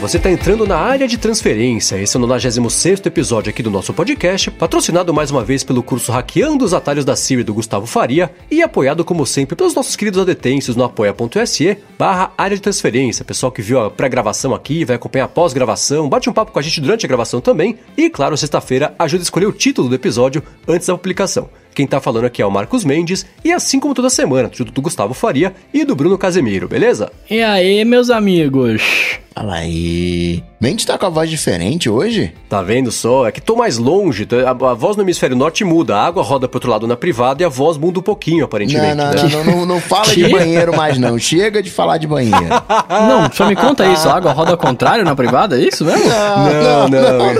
você está entrando na área de transferência. Esse é o 96 episódio aqui do nosso podcast, patrocinado mais uma vez pelo curso Hackeando os Atalhos da Siri do Gustavo Faria e apoiado, como sempre, pelos nossos queridos adetêncios no apoia.se barra área de transferência. Pessoal que viu a pré-gravação aqui, vai acompanhar a pós-gravação, bate um papo com a gente durante a gravação também e, claro, sexta-feira ajuda a escolher o título do episódio antes da publicação. Quem tá falando aqui é o Marcos Mendes, e assim como toda semana, junto do Gustavo Faria e do Bruno Casemiro, beleza? E aí, meus amigos? Fala aí. Mendes tá com a voz diferente hoje? Tá vendo só? É que tô mais longe, a, a, voz no hemisfério norte muda, a água roda pro outro lado na privada e a voz muda um pouquinho, aparentemente. Não, não, né? não, não, não, não, fala de banheiro mais não, chega de falar de banheiro. não, só me conta isso, a água roda ao contrário na privada, é isso mesmo? Não, não, não.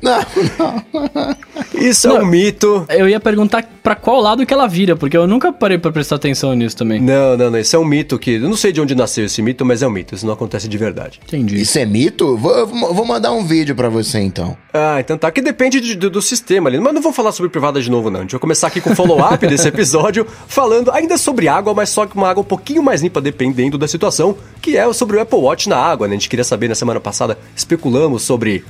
Não, não, não. Isso é um mito. Eu ia perguntar para qual lado que ela vira, porque eu nunca parei para prestar atenção nisso também. Não, não, não, isso é um mito que, eu não sei de onde nasceu esse mito, mas é um mito, isso não acontece de verdade. Entendi. Isso é mito? Vou, vou mandar um vídeo para você então. Ah, então tá. Que depende de, do, do, sistema ali. Mas não vou falar sobre privada de novo, não. A gente vai começar aqui com o follow-up desse episódio, falando ainda sobre água, mas só que uma água um pouquinho mais limpa, dependendo da situação, que é sobre o Apple Watch na água, né? A gente queria saber na semana passada, especulamos sobre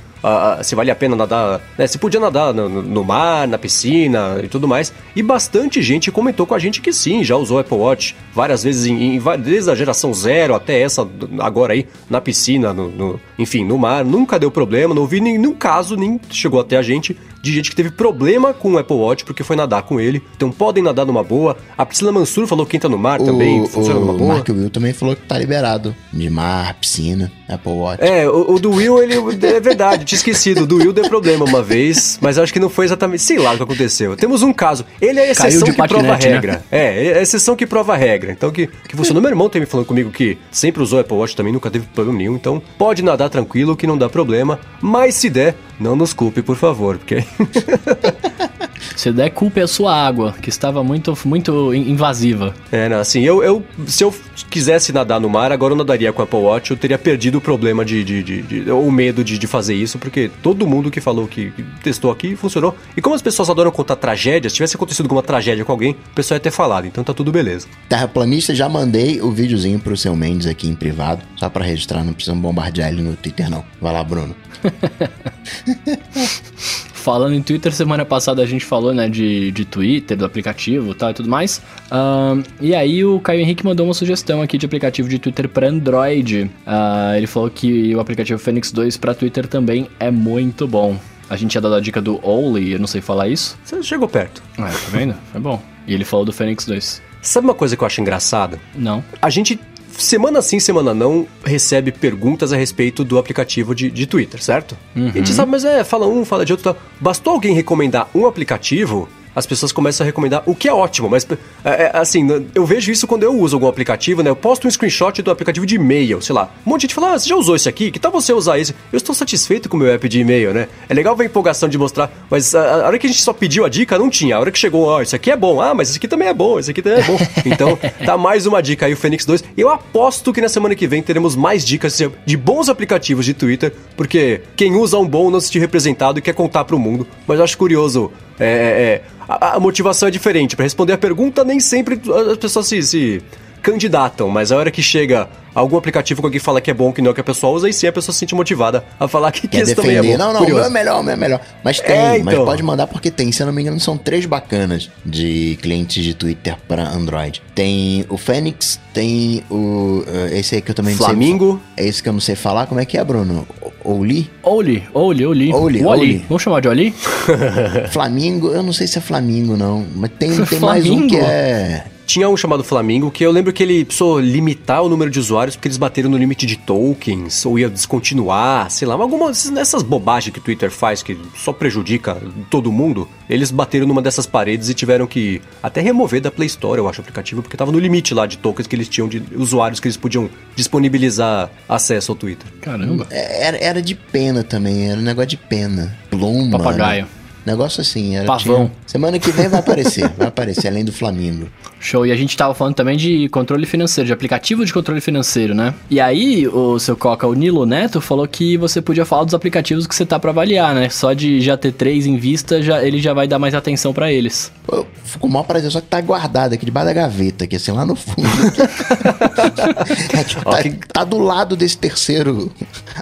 se vale a pena nadar, né? Se podia nadar no, no, mar, na piscina e tudo mais. E bastante gente comentou com a gente que sim, já usou Apple Watch várias vezes, em, em, desde a geração zero até essa agora aí, na piscina, no, no, enfim, no mar. Nunca deu problema, não vi nenhum caso, nem chegou até a gente de gente que teve problema com o Apple Watch porque foi nadar com ele. Então podem nadar numa boa. A Priscila Mansur falou que entra no mar o, também funciona o, numa boa. O Mark Will também falou que tá liberado de mar, piscina, Apple Watch. É, o, o do Will, ele é verdade, tinha esquecido. O do Will deu problema uma vez, mas acho que não foi exatamente, sei lá o que aconteceu. Temos um caso. Ele é a exceção que prova a né? regra. Né? É, é a exceção que prova a regra. Então que, que funcionou. Meu irmão tem me falando comigo que sempre usou Apple Watch também, nunca teve problema nenhum. Então pode nadar tranquilo que não dá problema. Mas se der, não nos culpe, por favor, porque. Se der culpa é a sua água, que estava muito, muito invasiva. É, não, assim, eu, eu se eu quisesse nadar no mar, agora eu nadaria com a Apple Watch, eu teria perdido o problema de, de, de, de o medo de, de fazer isso, porque todo mundo que falou que, que testou aqui funcionou. E como as pessoas adoram contar tragédias, se tivesse acontecido alguma tragédia com alguém, o pessoal ia ter falado, então tá tudo beleza. Terraplanista, já mandei o videozinho pro seu Mendes aqui em privado, só para registrar, não precisamos bombardear ele no Twitter não. Vai lá, Bruno. Falando em Twitter, semana passada a gente falou, né, de, de Twitter, do aplicativo tal, e tudo mais. Uh, e aí o Caio Henrique mandou uma sugestão aqui de aplicativo de Twitter para Android. Uh, ele falou que o aplicativo Fênix 2 para Twitter também é muito bom. A gente tinha dado a dica do Only, eu não sei falar isso. Você chegou perto. Ah, tá vendo? Foi bom. E ele falou do Fênix 2. Sabe uma coisa que eu acho engraçada? Não. A gente semana sim, semana não, recebe perguntas a respeito do aplicativo de, de Twitter, certo? Uhum. A gente sabe, mas é, fala um, fala de outro. Tá. Bastou alguém recomendar um aplicativo as pessoas começam a recomendar, o que é ótimo, mas é, é, assim, eu vejo isso quando eu uso algum aplicativo, né? Eu posto um screenshot do aplicativo de e-mail, sei lá. Um monte de gente fala, ah, você já usou esse aqui? Que tal você usar esse? Eu estou satisfeito com o meu app de e-mail, né? É legal ver a empolgação de mostrar, mas a, a, hora que a gente só pediu a dica, não tinha. A hora que chegou, ó, oh, isso aqui é bom, ah, mas esse aqui também é bom, esse aqui também é bom. Então, tá mais uma dica aí, o Fênix 2. Eu aposto que na semana que vem teremos mais dicas de bons aplicativos de Twitter, porque quem usa um bom não se sentir representado e quer contar pro mundo. Mas eu acho curioso é, é, é a, a, motivação é diferente. Para responder a pergunta, nem sempre as pessoas se, se candidatam, mas a hora que chega algum aplicativo que alguém fala que é bom, que não é que a pessoa usa, e sim a pessoa se sente motivada a falar que, que esse também é bom. Não, não, o meu é melhor, o meu é melhor. Mas tem, é, então. mas pode mandar porque tem. Se eu não me engano, são três bacanas de clientes de Twitter para Android. Tem o Fênix, tem o. Uh, esse aí que eu também Flamingo. Sei, é esse que eu não sei falar. Como é que é, Bruno? Oli? Oli, Oli, Oli. Oli, Oli. Vamos chamar de Oli? Flamingo, eu não sei se é Flamingo, não. Mas tem, tem mais um que é. Tinha um chamado Flamingo que eu lembro que ele precisou limitar o número de usuários porque eles bateram no limite de tokens, ou ia descontinuar, sei lá, algumas dessas bobagens que o Twitter faz que só prejudica todo mundo. Eles bateram numa dessas paredes e tiveram que até remover da Play Store, eu acho, o aplicativo, porque tava no limite lá de tokens que eles tinham de usuários que eles podiam disponibilizar acesso ao Twitter. Caramba. É, era, era de pena também, era um negócio de pena. Pluma. Papagaio. Né? Negócio assim. Era, Pavão. Tinha... Semana que vem vai aparecer, vai aparecer, além do Flamengo. Show. E a gente tava falando também de controle financeiro, de aplicativo de controle financeiro, né? E aí, o seu Coca, o Nilo Neto, falou que você podia falar dos aplicativos que você tá para avaliar, né? Só de já ter três em vista, já, ele já vai dar mais atenção para eles. Pô, fico mal prazer, só que tá guardado aqui debaixo da gaveta, aqui assim, lá no fundo. é, tipo, tá, tá, do lado desse terceiro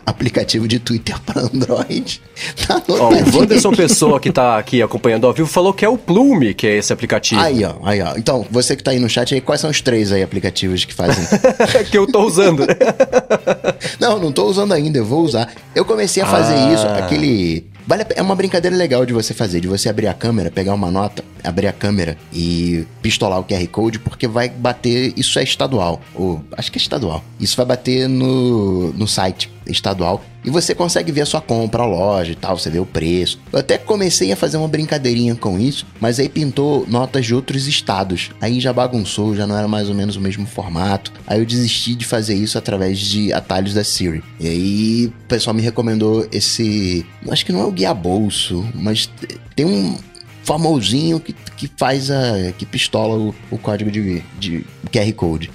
aplicativo de Twitter para Android. Tá ó, o Wanderson Pessoa, que tá aqui acompanhando ao vivo, falou que é o Plume, que é esse aplicativo. Aí, ó, aí, ó. Então, você que tá aí no chat aí, quais são os três aí aplicativos que fazem? que eu tô usando, não, não tô usando ainda, eu vou usar. Eu comecei a fazer ah. isso, aquele Vale é uma brincadeira legal de você fazer, de você abrir a câmera, pegar uma nota, abrir a câmera e pistolar o QR Code, porque vai bater. Isso é estadual. Ou, acho que é estadual. Isso vai bater no, no site estadual e você consegue ver a sua compra, a loja e tal, você vê o preço. Eu até comecei a fazer uma brincadeirinha com isso, mas aí pintou notas de outros estados. Aí já bagunçou, já não era mais ou menos o mesmo formato. Aí eu desisti de fazer isso através de atalhos da Siri. E aí o pessoal me recomendou esse. Acho que não é o guia bolso, mas tem um famosinho que, que faz a. que pistola o, o código de, de QR Code.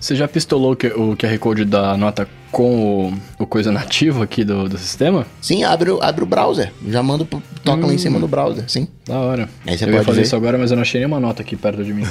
Você já pistolou o QR Code da nota com o, o coisa nativo aqui do, do sistema? Sim, abre, abre o browser. Já mando, toca hum. lá em cima do browser, sim. Da hora. Aí você eu pode ia fazer ver. isso agora, mas eu não achei nenhuma nota aqui perto de mim.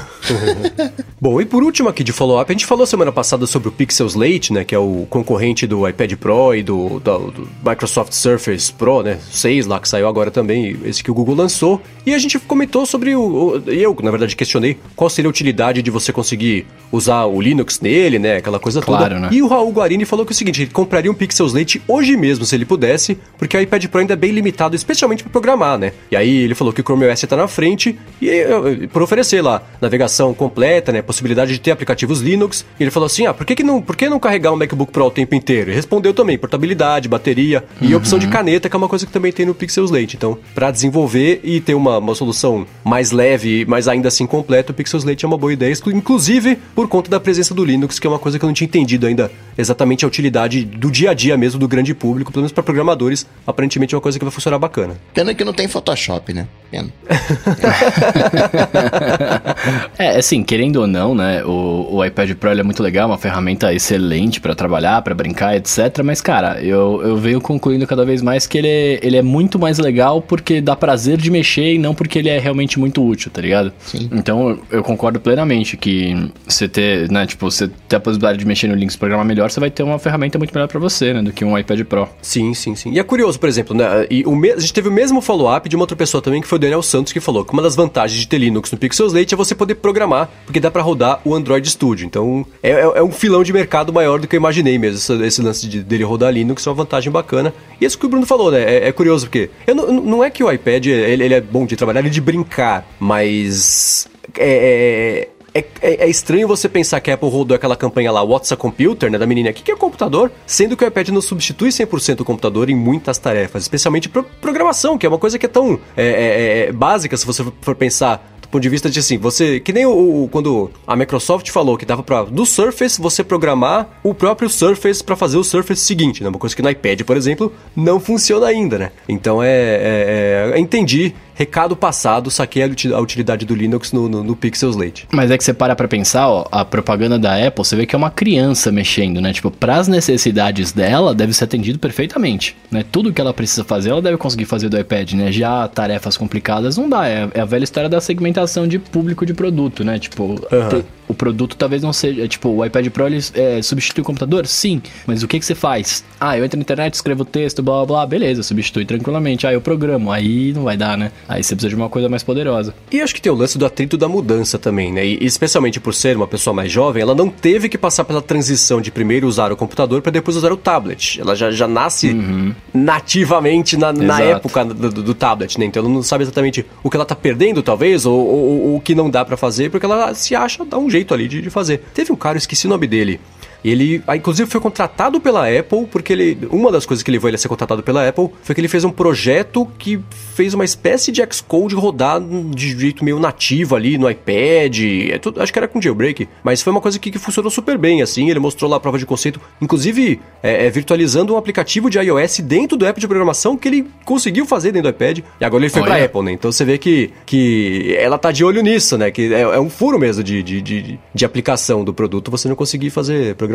Bom, e por último aqui de follow-up, a gente falou semana passada sobre o Pixel Slate, né, que é o concorrente do iPad Pro e do, do, do Microsoft Surface Pro, né, 6 lá, que saiu agora também, esse que o Google lançou. E a gente comentou sobre o, o eu, na verdade, questionei qual seria a utilidade de você conseguir usar o Linux nele, né, aquela coisa claro, toda. Né? E o Raul Guarini falou que o seguinte, ele compraria um Pixel Slate hoje mesmo, se ele pudesse, porque o iPad Pro ainda é bem limitado, especialmente para programar, né. E aí ele falou que o Chrome OS está na frente e eh, por oferecer lá navegação completa, né, possibilidade de ter aplicativos Linux. E ele falou assim: "Ah, por que, que não, por que não carregar um MacBook Pro o tempo inteiro?" E respondeu também portabilidade, bateria uhum. e opção de caneta, que é uma coisa que também tem no Pixel Slate. Então, para desenvolver e ter uma, uma solução mais leve, mas ainda assim completa, o Pixel Slate é uma boa ideia, inclusive por conta da presença do Linux, que é uma coisa que eu não tinha entendido ainda exatamente a utilidade do dia a dia mesmo do grande público, pelo menos para programadores, aparentemente é uma coisa que vai funcionar bacana. Pena que não tem Photoshop, né? Pena. é, assim, querendo ou não, né? O, o iPad Pro é muito legal, uma ferramenta excelente para trabalhar, para brincar, etc. Mas, cara, eu, eu venho concluindo cada vez mais que ele é, ele é muito mais legal porque dá prazer de mexer e não porque ele é realmente muito útil, tá ligado? Sim. Então, eu concordo plenamente que você ter, né? Tipo, você ter a possibilidade de mexer no Linux programar melhor, você vai ter uma ferramenta muito melhor para você, né? Do que um iPad Pro. Sim, sim, sim. E é curioso, por exemplo, né? E o me... a gente teve o mesmo follow-up de uma outra pessoa também, que foi o Daniel Santos, que falou que uma das vantagens de ter Linux no Pixel Slate é você poder programar, porque dá para rodar o Android Studio. Então, é, é, é, um filão de mercado maior do que eu imaginei mesmo, esse, esse lance de, dele rodar Linux é uma vantagem bacana. E isso que o Bruno falou, né? É, é curioso, porque eu não, é que o iPad ele, ele, é bom de trabalhar, ele é de brincar, mas... É, é é, é, é, estranho você pensar que a Apple rodou aquela campanha lá, What's a Computer, né, da menina, o que, que é computador? Sendo que o iPad não substitui 100% o computador em muitas tarefas, especialmente pro programação, que é uma coisa que é tão é, é, é básica se você for pensar ponto de vista de assim, você. Que nem o, o quando a Microsoft falou que dava pra. Do Surface você programar o próprio Surface para fazer o Surface seguinte, né? Uma coisa que no iPad, por exemplo, não funciona ainda, né? Então é. é, é entendi recado passado, saquei a utilidade do Linux no, no, no Pixel Slate. Mas é que você para pra pensar, ó, a propaganda da Apple, você vê que é uma criança mexendo, né? Tipo, pras necessidades dela, deve ser atendido perfeitamente, né? Tudo que ela precisa fazer, ela deve conseguir fazer do iPad, né? Já tarefas complicadas não dá, é, é a velha história da segmentação de público de produto, né? Tipo, uhum. o produto talvez não seja. Tipo, o iPad Pro ele é, substitui o computador? Sim. Mas o que, que você faz? Ah, eu entro na internet, escrevo texto, blá blá blá, beleza, substitui tranquilamente. Ah, eu programo. Aí não vai dar, né? Aí você precisa de uma coisa mais poderosa. E acho que tem o lance do atrito da mudança também, né? E especialmente por ser uma pessoa mais jovem, ela não teve que passar pela transição de primeiro usar o computador para depois usar o tablet. Ela já, já nasce uhum. nativamente na, na época do, do, tablet, né? Então ela não sabe exatamente o que ela tá perdendo, talvez, ou, ou, ou o que não dá para fazer, porque ela se acha, dá um jeito jeito ali de, de fazer. Teve um cara, eu esqueci o nome dele. Ele, ah, inclusive, foi contratado pela Apple, porque ele. Uma das coisas que levou ele a ser contratado pela Apple foi que ele fez um projeto que fez uma espécie de Xcode rodar de jeito meio nativo ali no iPad. É tudo, acho que era com jailbreak, mas foi uma coisa que, que funcionou super bem, assim. Ele mostrou lá a prova de conceito, inclusive é, é, virtualizando um aplicativo de iOS dentro do app de programação que ele conseguiu fazer dentro do iPad. E agora ele foi Olha. pra Apple, né? Então você vê que, que ela tá de olho nisso, né? Que é, é um furo mesmo de, de, de, de, aplicação do produto você não conseguir fazer programação.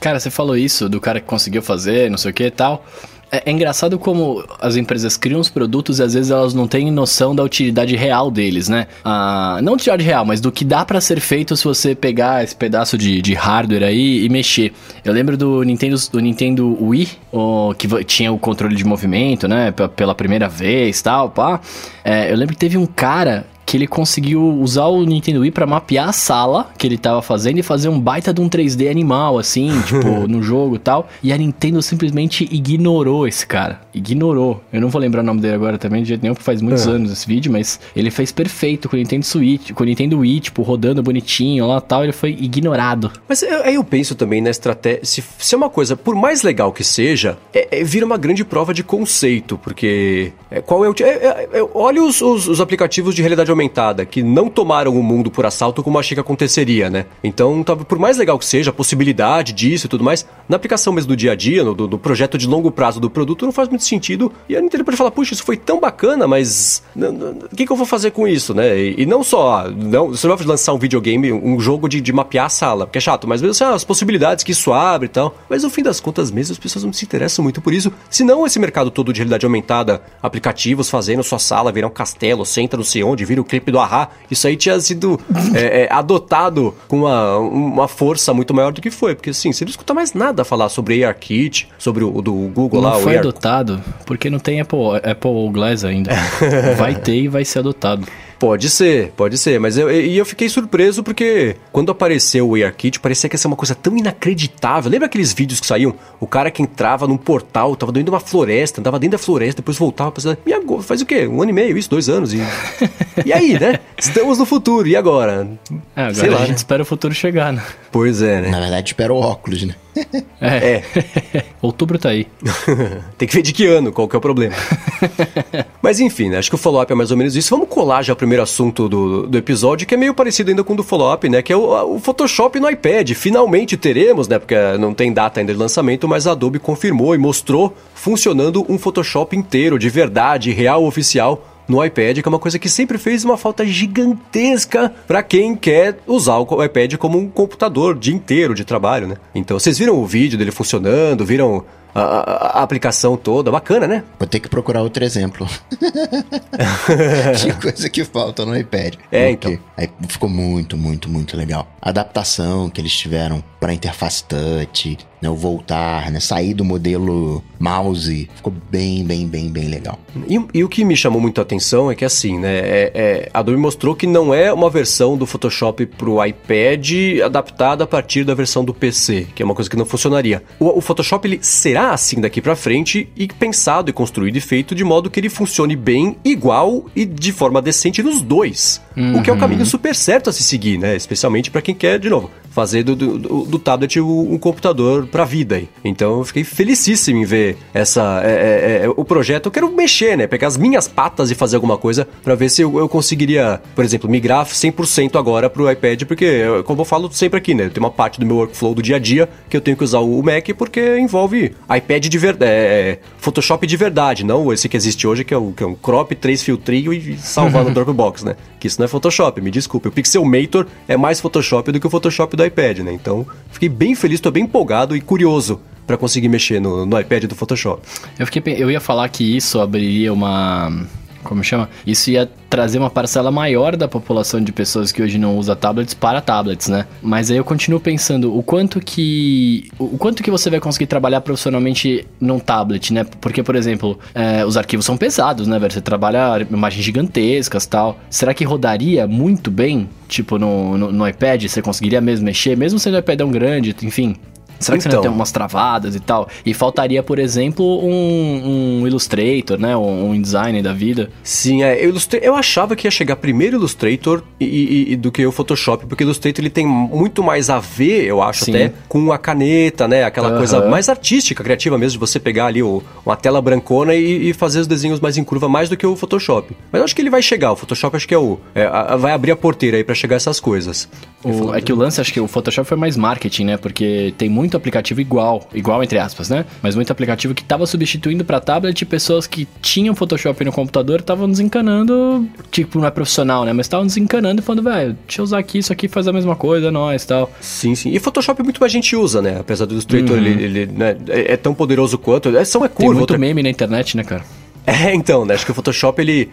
Cara, você falou isso do cara que conseguiu fazer, não sei o que e tal. É, é, engraçado como as empresas criam os produtos e às vezes elas não têm noção da utilidade real deles, né? Ah, não utilidade real, mas do que dá para ser feito se você pegar esse pedaço de, de hardware aí e mexer. Eu lembro do Nintendo, do Nintendo Wii, o, que tinha o controle de movimento, né? Pela primeira vez tal, pá. É, eu lembro que teve um cara que ele conseguiu usar o Nintendo Wii para mapear a sala que ele tava fazendo e fazer um baita de um 3D animal, assim, tipo, no jogo e tal. E a Nintendo simplesmente ignorou esse cara. Ignorou. Eu não vou lembrar o nome dele agora também, de jeito nenhum, porque faz muitos é. anos esse vídeo, mas ele fez perfeito com o Nintendo Switch, com o Nintendo Wii, tipo, rodando bonitinho lá tal, ele foi ignorado. Mas aí eu penso também na estratégia. Se, se é uma coisa, por mais legal que seja, é, é vira uma grande prova de conceito, porque. É, qual é o. É, é, é, olha os, os, os aplicativos de realidade aumentada, que não tomaram o mundo por assalto como achei que aconteceria, né? Então, tá, por mais legal que seja, a possibilidade disso e tudo mais, na aplicação mesmo do dia a dia, no, do, projeto de longo prazo do produto, não faz muito sentido. E a Nintendo pode falar, puxa, isso foi tão bacana, mas o que, que, eu vou fazer com isso, né? E, e não só, não, você não vai lançar um videogame, um jogo de, de mapear a sala, porque é chato, mas mesmo assim, as possibilidades que isso abre e tal. Mas no fim das contas mesmo, as pessoas não se interessam muito por isso. Se não esse mercado todo de realidade aumentada, aplicativos fazendo sua sala virar um castelo, senta não sei onde, vira o clipe do Ahá, isso aí tinha sido é, é, adotado com uma, uma força muito maior do que foi. Porque assim, você não escuta mais nada falar sobre ARKit, sobre o do Google não lá. Não foi adotado, porque não tem Apple, Apple Glass ainda. vai ter e vai ser adotado. Pode ser, pode ser, mas eu, e eu fiquei surpreso porque quando apareceu o ARKit, parecia que ia ser uma coisa tão inacreditável. Lembra aqueles vídeos que saíam? O cara que entrava num portal, tava dentro de uma floresta, andava dentro da floresta, depois voltava pra e agora, faz o quê? Um ano e meio, isso, dois anos. E, e aí, né? Estamos no futuro, e agora? É, agora Sei a lá, gente né? espera o futuro chegar, né? Pois é, né? Na verdade, espera o óculos, né? É. é. Outubro tá aí. Tem que ver de que ano, qual que é o problema. Mas enfim, né? acho que o follow-up é mais ou menos isso. Vamos colar já o primeiro assunto do, do episódio, que é meio parecido ainda com o do follow-up, né? Que é o, o, Photoshop no iPad. Finalmente teremos, né? Porque não tem data ainda de lançamento, mas a Adobe confirmou e mostrou funcionando um Photoshop inteiro, de verdade, real, oficial, no iPad, que é uma coisa que sempre fez uma falta gigantesca para quem quer usar o iPad como um computador dia inteiro de trabalho, né? Então, vocês viram o vídeo dele funcionando, viram a, a, a, aplicação toda. Bacana, né? Vou ter que procurar outro exemplo. que coisa que falta no iPad. É, então. Aí ficou muito, muito, muito legal. A adaptação que eles tiveram para interface touch, né, o voltar, né, sair do modelo mouse, ficou bem, bem, bem, bem legal. E, e o que me chamou muito a atenção é que assim, né, é, é, a Adobe mostrou que não é uma versão do Photoshop pro iPad adaptada a partir da versão do PC, que é uma coisa que não funcionaria. O, o Photoshop ele será assim daqui para frente e pensado e construído e feito de modo que ele funcione bem, igual e de forma decente nos dois. Uhum. O que é um caminho super certo a se seguir, né? Especialmente para quem quer, de novo, fazer do, do, do tablet um, um computador pra vida aí. Então eu fiquei felicíssimo em ver essa, é, é, é, o projeto. Eu quero mexer, né? Pegar as minhas patas e fazer alguma coisa para ver se eu, eu, conseguiria, por exemplo, migrar 100% agora pro iPad, porque, como eu falo sempre aqui, né? Tem uma parte do meu workflow do dia a dia que eu tenho que usar o Mac porque envolve iPad de verdade, é, Photoshop de verdade, não esse que existe hoje, que é, o, que é um crop, três filtrinhos e salvar no Dropbox, né? Que isso não é Photoshop, me desculpe. O Pixelmator é mais Photoshop do que o Photoshop do iPad, né? Então, fiquei bem feliz, tô bem empolgado e curioso para conseguir mexer no, no iPad do Photoshop. Eu, fiquei, eu ia falar que isso abriria uma como chama? Isso ia trazer uma parcela maior da população de pessoas que hoje não usa tablets para tablets, né? Mas aí eu continuo pensando o quanto que o quanto que você vai conseguir trabalhar profissionalmente num tablet, né? Porque, por exemplo, é, os arquivos são pesados, né? Você trabalha imagens gigantescas tal. Será que rodaria muito bem, tipo, no, no, no iPad? Você conseguiria mesmo mexer, mesmo sendo o iPad um grande, enfim? Será que então, você não tem umas travadas e tal? E faltaria, por exemplo, um, um Illustrator, né? Um, um InDesign da vida. Sim, é. Eu, eu achava que ia chegar primeiro Illustrator e, e, e, do que o Photoshop, porque o Illustrator ele tem muito mais a ver, eu acho Sim. até, com a caneta, né? Aquela uhum. coisa mais artística, criativa mesmo, de você pegar ali o, uma tela brancona e, e, fazer os desenhos mais em curva, mais do que o Photoshop. Mas eu acho que ele vai chegar. O Photoshop acho que é o. É, a, vai abrir a porteira aí para chegar essas coisas. O, é que o lance, acho que o Photoshop foi mais marketing, né? Porque tem muito aplicativo igual, igual entre aspas, né? Mas muito aplicativo que tava substituindo para tablet pessoas que tinham Photoshop no computador estavam desencanando, tipo, não é profissional, né? Mas estavam desencanando e falando, velho, deixa eu usar aqui, isso aqui faz a mesma coisa, nós tal. Sim, sim. E Photoshop muito mais gente usa, né? Apesar do Illustrator, uhum. ele, ele né? é, é, tão poderoso quanto. É, são é curva. Tem muito outra... meme na internet, né, cara? É, então, né? Acho que o Photoshop ele,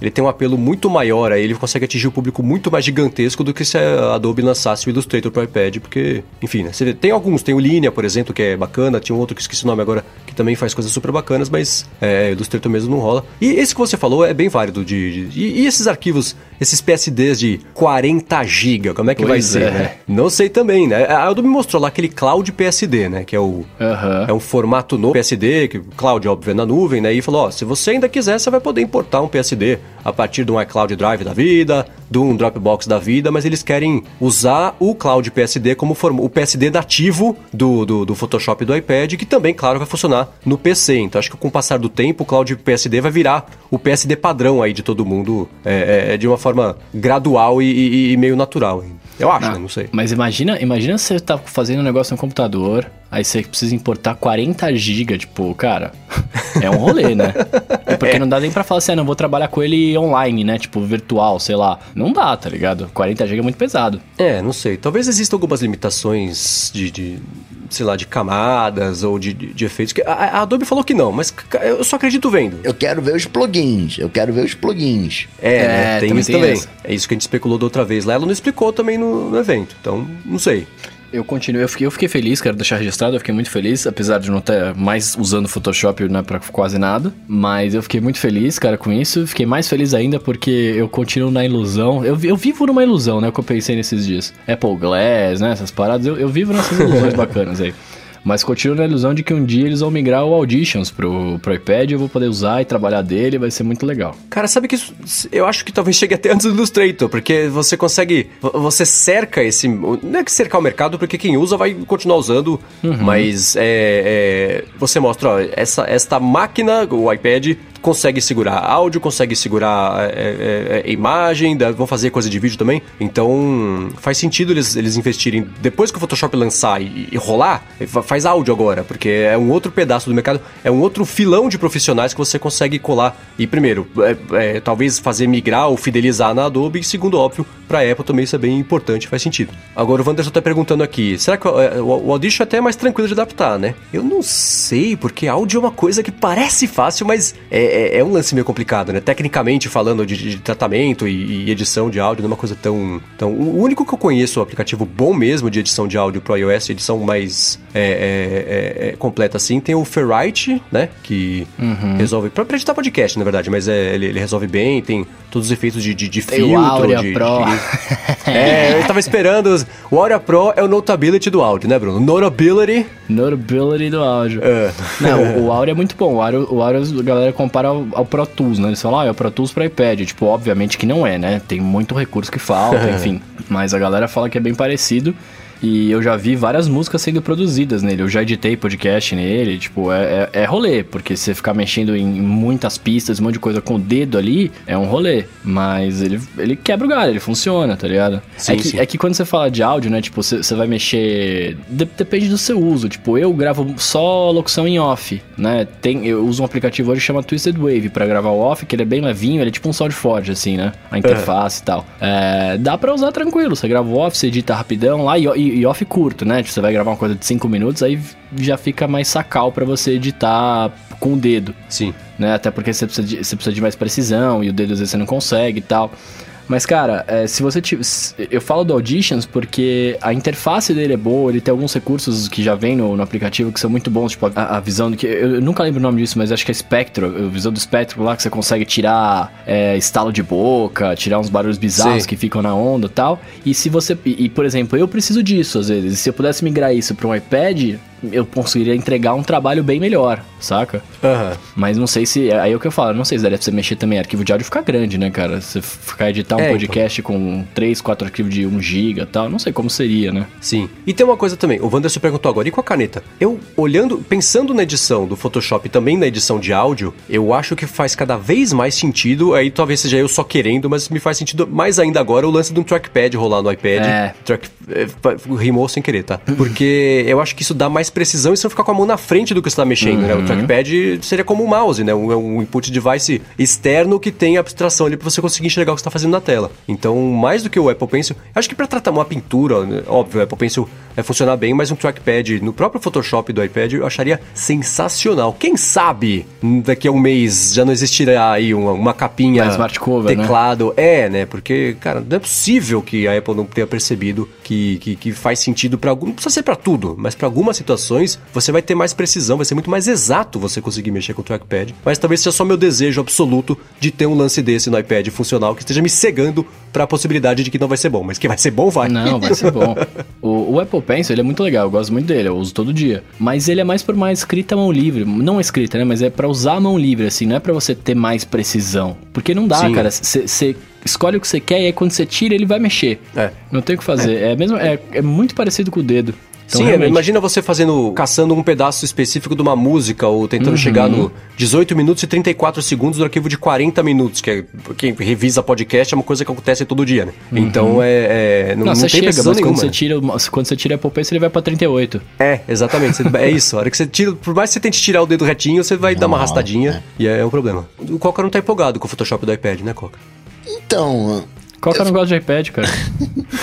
ele tem um apelo muito maior, aí ele consegue atingir o um público muito mais gigantesco do que se a Adobe lançasse o Illustrator para o iPad, porque, enfim, né? Você tem alguns, tem o Linea, por exemplo, que é bacana, tinha um outro que esqueci o nome agora, que também faz coisas super bacanas, mas é, Illustrator mesmo não rola. E esse que você falou é bem válido de, de e, e, esses arquivos, esses PSDs de 40 GB, como é que pois vai ser, é. né? Não sei também, né? A Adobe mostrou lá aquele Cloud PSD, né? Que é o uhum. é um formato no PSD, que Cloud óbvio é na nuvem, né? E falou, ó, se você ainda quiser, você vai poder importar um PSD a partir de um iCloud Drive da vida, de um Dropbox da vida, mas eles querem usar o Cloud PSD como form... o PSD nativo do, do, do, Photoshop do iPad, que também, claro, vai funcionar no PC. Então acho que com o passar do tempo, o Cloud PSD vai virar o PSD padrão aí de todo mundo é, é, de uma forma gradual e, e, e meio natural. Eu acho, ah, né? Não sei. Mas imagina, imagina você tá fazendo um negócio no computador, aí você precisa importar 40 GB, tipo, cara, é um rolê, né? É porque é. não dá nem pra falar assim, ah, não vou trabalhar com ele online, né? Tipo, virtual, sei lá. Não dá, tá ligado? 40 GB é muito pesado. É, não sei. Talvez existam algumas limitações de, de sei lá, de camadas ou de, de, de efeitos. A, a, Adobe falou que não, mas eu só acredito vendo. Eu quero ver os plugins, eu quero ver os plugins. É, é né? tem também isso tem também. Essa. É isso que a gente especulou da outra vez lá. Ela não explicou também no, no evento, então não sei. Eu continuo, eu fiquei, eu fiquei feliz, quero deixar registrado, eu fiquei muito feliz, apesar de não ter mais usando Photoshop né, pra quase nada. Mas eu fiquei muito feliz, cara, com isso. Fiquei mais feliz ainda porque eu continuo na ilusão. Eu, eu vivo numa ilusão, né? Que eu pensei nesses dias. Apple Glass, né? Essas paradas. Eu, eu vivo nessas ilusões bacanas aí. Mas continuo na ilusão de que um dia eles vão migrar o Auditions pro, pro iPad, eu vou poder usar e trabalhar dele, vai ser muito legal. Cara, sabe que isso, eu acho que talvez chegue até antes do Illustrator, porque você consegue, você cerca esse, não é que cercar o mercado, porque quem usa vai continuar usando, uhum. mas é, é, você mostra, ó, essa, esta máquina, o iPad, consegue segurar áudio, consegue segurar é, é, é imagem, vão fazer coisa de vídeo também. Então faz sentido eles, eles investirem. Depois que o Photoshop lançar e, e, rolar, faz áudio agora, porque é um outro pedaço do mercado, é um outro filão de profissionais que você consegue colar. E primeiro, é, é, talvez fazer migrar ou fidelizar na Adobe, e segundo, óbvio, para Apple também isso é bem importante, faz sentido. Agora o Wanderson tá perguntando aqui, será que o, o Audition é até mais tranquilo de adaptar, né? Eu não sei, porque áudio é uma coisa que parece fácil, mas é, é, é, um lance meio complicado, né? Tecnicamente falando de, de tratamento e, e, edição de áudio, não é uma coisa tão, tão. O único que eu conheço, o aplicativo bom mesmo de edição de áudio pro iOS, edição mais é, é, é, é completa assim, tem o Ferrite, né? Que uhum. resolve. Pra, pra editar podcast, na verdade, mas é, ele, ele, resolve bem, tem todos os efeitos de, de, de filtro. O Aurea de, Pro. De... é, eu tava esperando. O Aurea Pro é o Notability do áudio, né, Bruno? Notability. Notability do áudio. É. Não, o Aurea é muito bom. O Aurea, o Aurea a galera compara ao, ao Pro Tools, né? Eles falam, ah, é o Pro Tools para iPad. Tipo, obviamente que não é, né? Tem muito recurso que falta, enfim. Mas a galera fala que é bem parecido. E eu já vi várias músicas sendo produzidas nele. Eu já editei podcast nele. Tipo, é, é, é, rolê, porque você ficar mexendo em muitas pistas, um monte de coisa com o dedo ali, é um rolê. Mas ele, ele quebra o galho, ele funciona, tá ligado? Sim, é, que, sim. é que quando você fala de áudio, né? Tipo, você, vai mexer. De, depende do seu uso. Tipo, eu gravo só locução em off, né? Tem, eu uso um aplicativo hoje que chama Twisted Wave para gravar o off, que ele é bem levinho, ele é tipo um SoundForge, assim, né? A interface uhum. e tal. É, dá pra usar tranquilo. Você grava o off, você edita rapidão lá e, e e, off curto, né? Tipo, você vai gravar uma coisa de 5 minutos, aí já fica mais sacal para você editar com o dedo. Sim. Né? Até porque você precisa, de, você precisa de mais precisão e o dedo às vezes você não consegue e tal. Mas, cara, é, se você tiver. Eu falo do Auditions porque a interface dele é boa, ele tem alguns recursos que já vem no, no aplicativo que são muito bons, tipo a, a visão do que. Eu, eu, nunca lembro o nome disso, mas acho que é Spectro, a visão do Spectro lá, que você consegue tirar é, estalo de boca, tirar uns barulhos bizarros Sim. que ficam na onda e tal. E se você. E, e, por exemplo, eu preciso disso às vezes. E se eu pudesse migrar isso para um iPad, eu conseguiria entregar um trabalho bem melhor, saca? Uhum. Mas não sei se. Aí é o que eu falo, não sei se daria pra você mexer também. Arquivo de áudio fica grande, né, cara? Você ficar editar um é, podcast então. com 3, 4 arquivos de 1 GB e tal, não sei como seria, né? Sim. E tem uma coisa também, o Wanderson perguntou agora, e com a caneta? Eu, olhando, pensando na edição do Photoshop e também na edição de áudio, eu acho que faz cada vez mais sentido, aí talvez seja eu só querendo, mas me faz sentido mais ainda agora o lance de um trackpad rolar no iPad. É. Track, é, rimou sem querer, tá? Porque eu acho que isso dá mais precisão e você não ficar com a mão na frente do que você está mexendo, uhum. né? O uhum. trackpad seria como um mouse, né? Um, um input device externo que tem abstração ali para você conseguir enxergar o que está fazendo na tela. Então, mais do que o Apple Pencil, acho que para tratar uma pintura, né? óbvio, o Apple Pencil vai funcionar bem, mas um trackpad no próprio Photoshop do iPad eu acharia sensacional. Quem sabe daqui a um mês já não existirá aí uma, uma capinha smart cover, né? teclado. Né? É, né? Porque, cara, não é possível que a Apple não tenha percebido que, que, que faz sentido para algum, não precisa ser para tudo, mas para algumas situações você vai ter mais precisão, vai ser muito mais exato você conseguir mexer com o trackpad. Mas talvez seja só meu desejo absoluto de ter um lance desse no iPad funcional que esteja me cegando para a possibilidade de que não vai ser bom, mas que vai ser bom, vai. Não, vai ser bom. o, o, Apple Pencil, ele é muito legal, eu gosto muito dele, eu uso todo dia. Mas ele é mais por uma escrita à mão livre, não escrita, né, mas é para usar a mão livre assim, não é para você ter mais precisão. Porque não dá, Sim. cara, você escolhe o que você quer e aí quando você tira ele vai mexer. É. Não tem o que fazer. É, é mesmo, é, é muito parecido com o dedo. Então, Sim, realmente... imagina você fazendo, caçando um pedaço específico de uma música ou tentando uhum. chegar no 18 minutos e 34 segundos do arquivo de 40 minutos, que é, quem revisa podcast é uma coisa que acontece todo dia, né? Uhum. Então é, é não, não, não tem mas nenhuma. Quando você tira, quando você tira a Apple ele vai para 38. É, exatamente. é isso. A hora que você tira, por mais que você tente tirar o dedo retinho, você vai dar uma arrastadinha é. e é um problema. O Coca não tá empolgado com o Photoshop do iPad, né, Coca? Então, Coca eu... não gosta de iPad, cara.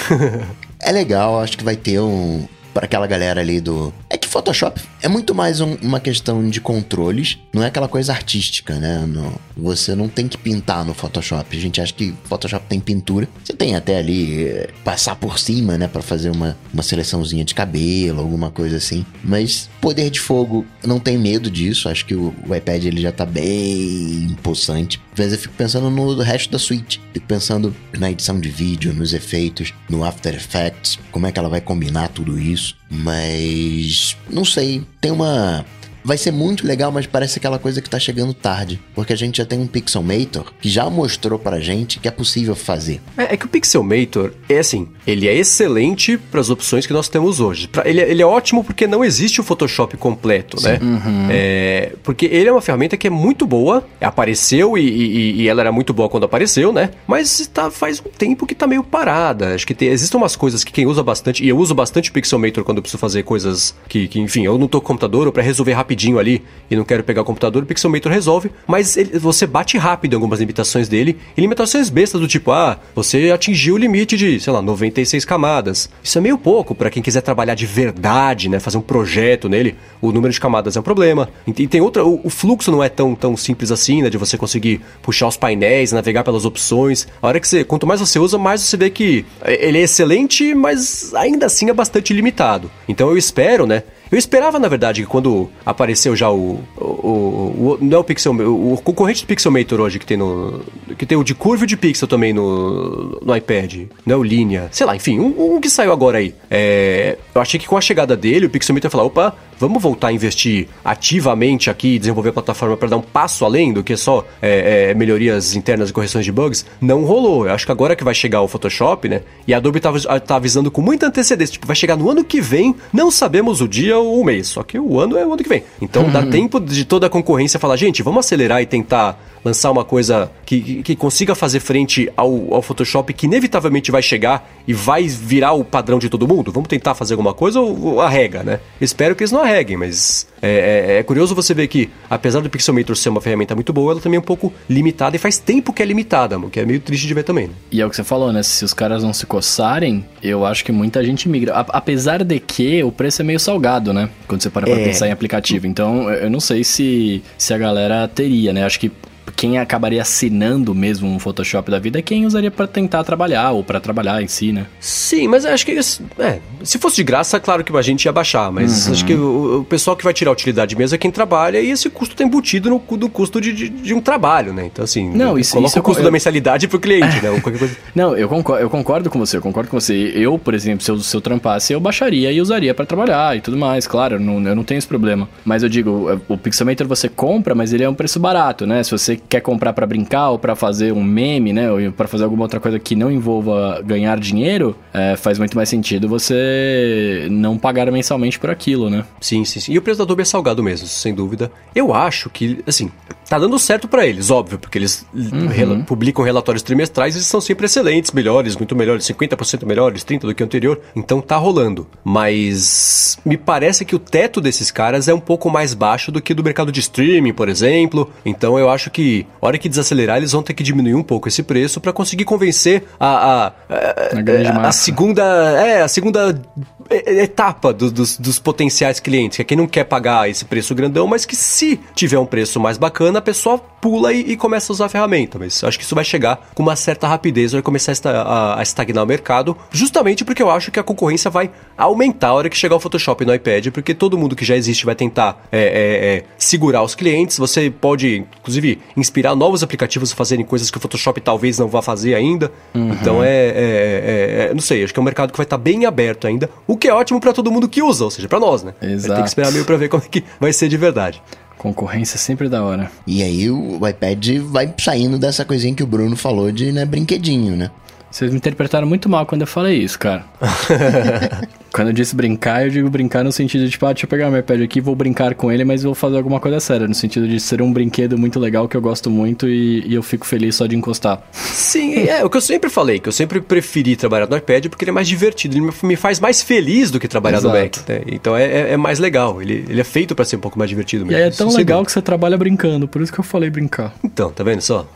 é legal, acho que vai ter um, para aquela galera ali do. Photoshop é muito mais um, uma questão de controles, não é aquela coisa artística, né? No, você não tem que pintar no Photoshop. A gente acha que Photoshop tem pintura. Você tem até ali é, passar por cima, né? para fazer uma, uma seleçãozinha de cabelo, alguma coisa assim. Mas poder de fogo, não tem medo disso. Acho que o, o iPad ele já tá bem possante. Às vezes eu fico pensando no resto da suite. Fico pensando na edição de vídeo, nos efeitos, no After Effects, como é que ela vai combinar tudo isso. Mas não sei, tem uma vai ser muito legal, mas parece aquela coisa que tá chegando tarde. Porque a gente já tem um Pixelmator que já mostrou pra gente que é possível fazer. É, é que o Pixelmator é assim, ele é excelente para as opções que nós temos hoje. Pra, ele, é, ele, é ótimo porque não existe o Photoshop completo, Sim. né? Uhum. É, porque ele é uma ferramenta que é muito boa, apareceu e, e, e ela era muito boa quando apareceu, né? Mas tá, faz um tempo que tá meio parada. Acho que tem, existem umas coisas que quem usa bastante, e eu uso bastante o Pixelmator quando eu preciso fazer coisas que, que enfim, eu não tô com computador ou para resolver rapidinho rapidinho ali e não quero pegar o computador, o Pixelmator resolve, mas ele, você bate rápido em algumas limitações dele, e limitações bestas do tipo, ah, você atingiu o limite de, sei lá, 96 camadas. Isso é meio pouco para quem quiser trabalhar de verdade, né, fazer um projeto nele, o número de camadas é um problema. E tem outra, o, o fluxo não é tão, tão simples assim, né, de você conseguir puxar os painéis, navegar pelas opções. A hora que você, quanto mais você usa, mais você vê que ele é excelente, mas ainda assim é bastante limitado. Então eu espero, né, eu esperava, na verdade, que quando apareceu já o. o, o, o não é o Pixel. O, o concorrente do Pixelmator hoje, que tem no. Que tem o de curva e de pixel também no, no iPad. Não é o Linha. Sei lá, enfim, um, um que saiu agora aí. É, eu achei que com a chegada dele, o Pixelmator ia falar: opa, vamos voltar a investir ativamente aqui, desenvolver a plataforma para dar um passo além do que só é, é, melhorias internas e correções de bugs, não rolou. Eu acho que agora que vai chegar o Photoshop, né? E a Adobe tá, tá avisando com muita antecedência, tipo, vai chegar no ano que vem, não sabemos o dia o mês, só que o ano é o ano que vem. Então dá uhum. tempo de toda a concorrência falar, gente, vamos acelerar e tentar lançar uma coisa que, que, que consiga fazer frente ao, ao Photoshop que inevitavelmente vai chegar e vai virar o padrão de todo mundo? Vamos tentar fazer alguma coisa ou, ou arrega, né? Espero que eles não arreguem, mas é, é, é, curioso você ver que, apesar do Pixelmator ser uma ferramenta muito boa, ela também é um pouco limitada e faz tempo que é limitada, que é meio triste de ver também. Né? E é o que você falou, né? Se os caras não se coçarem, eu acho que muita gente migra. A, apesar de que o preço é meio salgado, né? Quando você para pra é. pensar em aplicativo. Então, eu não sei se, se a galera teria, né? Acho que quem acabaria assinando mesmo um Photoshop da vida é quem usaria para tentar trabalhar ou para trabalhar em si, né? Sim, mas acho que é, se fosse de graça, claro que a gente ia baixar, mas uhum. acho que o, o, pessoal que vai tirar a utilidade mesmo é quem trabalha e esse custo tá embutido no, no custo de, de, de, um trabalho, né? Então, assim, não, isso, coloca isso o custo eu, da mensalidade pro cliente, né? Não, eu concordo, eu concordo com você, eu concordo com você. Eu, por exemplo, se eu, se eu trampasse, eu baixaria e usaria para trabalhar e tudo mais, claro, eu não, eu não tenho esse problema. Mas eu digo, o Pixelmator você compra, mas ele é um preço barato, né? Se você quer comprar para brincar ou para fazer um meme, né? Ou para fazer alguma outra coisa que não envolva ganhar dinheiro, é, faz muito mais sentido você não pagar mensalmente por aquilo, né? Sim, sim, sim. E o preço da Adobe é salgado mesmo, sem dúvida. Eu acho que, assim, tá dando certo para eles, óbvio, porque eles uhum. rela publicam relatórios trimestrais e são sempre excelentes, melhores, muito melhores, 50% melhores, 30% do que o anterior. Então tá rolando. Mas me parece que o teto desses caras é um pouco mais baixo do que do mercado de streaming, por exemplo. Então eu acho que, a hora que desacelerar, eles vão ter que diminuir um pouco esse preço para conseguir convencer a, a, a, a, a segunda. É, a segunda etapa do, dos, dos potenciais clientes, que é quem não quer pagar esse preço grandão, mas que se tiver um preço mais bacana, a pessoa pula e, e começa a usar a ferramenta. Mas acho que isso vai chegar com uma certa rapidez, vai começar a, esta, a, estagnar o mercado, justamente porque eu acho que a concorrência vai aumentar a hora que chegar o Photoshop no iPad, porque todo mundo que já existe vai tentar é, é, é, segurar os clientes. Você pode, inclusive, inspirar novos aplicativos a fazerem coisas que o Photoshop talvez não vá fazer ainda. Uhum. Então é, é, é, é, Não sei, acho que é um mercado que vai estar bem aberto ainda. O que é ótimo para todo mundo que usa, ou seja, para nós, né? Exato. Vai ter que esperar meio para ver como é que vai ser de verdade. Concorrência sempre da hora. E aí o iPad vai saindo dessa coisinha que o Bruno falou de né, brinquedinho, né? Vocês me interpretaram muito mal quando eu falei isso, cara. Quando eu disse brincar, eu digo brincar no sentido de, tipo, ah, deixa eu pegar meu iPad aqui, vou brincar com ele, mas vou fazer alguma coisa séria. No sentido de ser um brinquedo muito legal que eu gosto muito e, e eu fico feliz só de encostar. Sim, é o que eu sempre falei, que eu sempre preferi trabalhar no iPad porque ele é mais divertido, ele me faz mais feliz do que trabalhar Exato. no Mac. Né? Então é, é, é, mais legal, ele, ele é feito para ser um pouco mais divertido mesmo. E é tão legal que você trabalha brincando, por isso que eu falei brincar. Então, tá vendo só?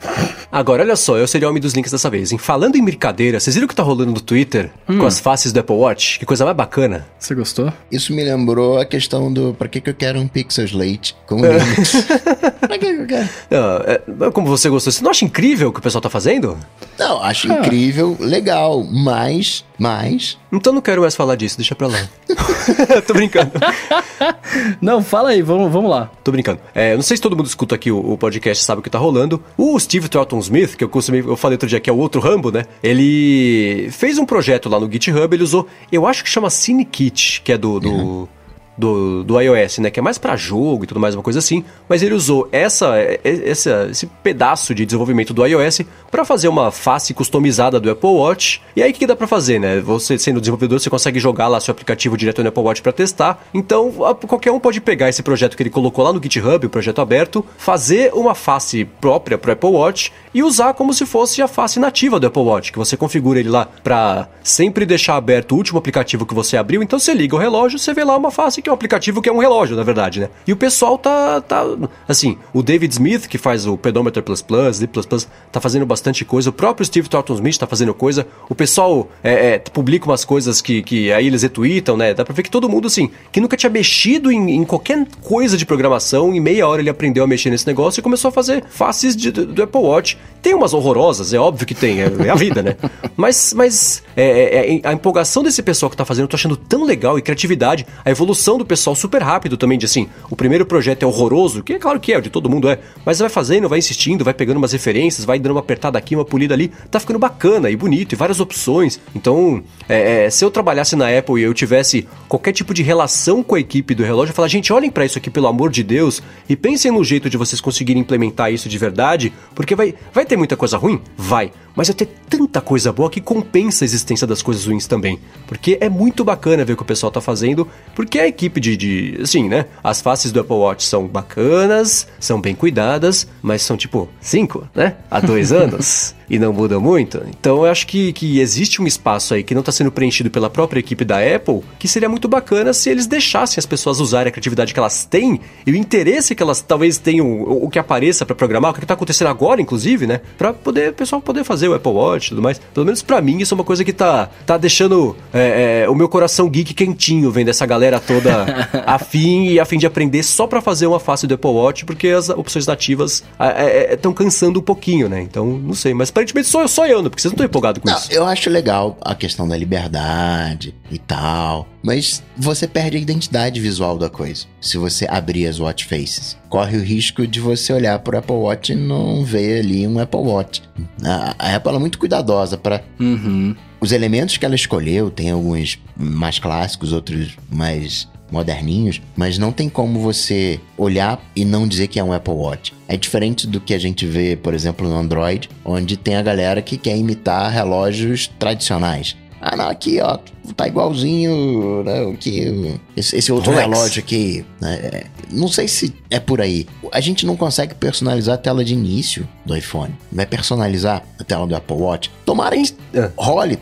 Agora, olha só, eu seria o homem dos links dessa vez. Em falando em brincadeira, vocês viram o que tá rolando no Twitter hum. com as faces do Apple Watch? Que coisa mais bacana. Você gostou? Isso me lembrou a questão do pra que, que eu quero um Pixel Slate com Linux? pra que, que eu quero? Não, é, como você gostou? Você não acha incrível o que o pessoal tá fazendo? Não, acho ah. incrível, legal, mas, mas... Então não quero mais falar disso, deixa pra lá. Tô brincando. não, fala aí, vamos, vamos lá. Tô brincando. É, não sei se todo mundo escuta aqui o, o, podcast sabe o que tá rolando. O Steve Troughton Smith, que eu, consumi, eu falei outro dia que é o outro Rambo, né? Ele fez um projeto lá no GitHub, ele usou, eu acho que chama CineKit, que é do, do, uhum do, do iOS, né? Que é mais para jogo e tudo mais, uma coisa assim. Mas ele usou essa, essa, esse pedaço de desenvolvimento do iOS para fazer uma face customizada do Apple Watch. E aí o que dá para fazer, né? Você sendo desenvolvedor, você consegue jogar lá seu aplicativo direto no Apple Watch para testar. Então qualquer um pode pegar esse projeto que ele colocou lá no GitHub, o projeto aberto, fazer uma face própria para Apple Watch e usar como se fosse a face nativa do Apple Watch, que você configura ele lá para sempre deixar aberto o último aplicativo que você abriu. Então você liga o relógio, você vê lá uma face que é um aplicativo que é um relógio, na verdade, né? E o pessoal tá, tá assim, o David Smith, que faz o Pedometer Plus Plus, D++, tá fazendo bastante coisa, o próprio Steve Thornton Smith tá fazendo coisa, o pessoal é, é, publica umas coisas que, que aí eles retweetam, né? Dá pra ver que todo mundo, assim, que nunca tinha mexido em, em qualquer coisa de programação, em meia hora ele aprendeu a mexer nesse negócio e começou a fazer faces de, do, do Apple Watch. Tem umas horrorosas, é óbvio que tem, é, é a vida, né? Mas, mas é, é, é, a empolgação desse pessoal que tá fazendo, eu tô achando tão legal e criatividade, a evolução do pessoal super rápido também, de assim, o primeiro projeto é horroroso, que é claro que é, de todo mundo é, mas vai fazendo, vai insistindo, vai pegando umas referências, vai dando uma apertada aqui, uma polida ali, tá ficando bacana e bonito e várias opções. Então, é, é, se eu trabalhasse na Apple e eu tivesse qualquer tipo de relação com a equipe do relógio, eu falar, gente, olhem para isso aqui, pelo amor de Deus, e pensem no jeito de vocês conseguirem implementar isso de verdade, porque vai, vai ter muita coisa ruim? Vai mas vai ter tanta coisa boa que compensa a existência das coisas ruins também. Porque é muito bacana ver o que o pessoal tá fazendo, porque a equipe de, de. Assim, né? As faces do Apple Watch são bacanas, são bem cuidadas, mas são tipo cinco, né? Há dois anos. E não muda muito. Então eu acho que, que existe um espaço aí que não está sendo preenchido pela própria equipe da Apple, que seria muito bacana se eles deixassem as pessoas usarem a criatividade que elas têm e o interesse que elas talvez tenham, o, que apareça para programar, o que está acontecendo agora, inclusive, né? Para poder o pessoal poder fazer o Apple Watch e tudo mais. Pelo menos para mim, isso é uma coisa que tá, tá deixando é, é, o meu coração geek quentinho, vendo essa galera toda afim e afim de aprender só para fazer uma face do Apple Watch, porque as opções nativas estão é, é, cansando um pouquinho, né? Então, não sei. Mas aparentemente sou eu sonhando, porque vocês não estão empolgados com não, isso. Eu acho legal a questão da liberdade e tal. Mas você perde a identidade visual da coisa. Se você abrir as watch faces, corre o risco de você olhar para o Apple Watch e não ver ali um Apple Watch. A, a Apple é muito cuidadosa para uhum. os elementos que ela escolheu. Tem alguns mais clássicos, outros mais moderninhos, mas não tem como você olhar e não dizer que é um Apple Watch. É diferente do que a gente vê, por exemplo, no Android, onde tem a galera que quer imitar relógios tradicionais. Ah, não, aqui, ó, tá igualzinho, né, que esse, esse outro Rolex. relógio aqui. Né, não sei se é por aí. A gente não consegue personalizar a tela de início do iPhone. Vai personalizar a tela do Apple Watch. Tomara que é. role,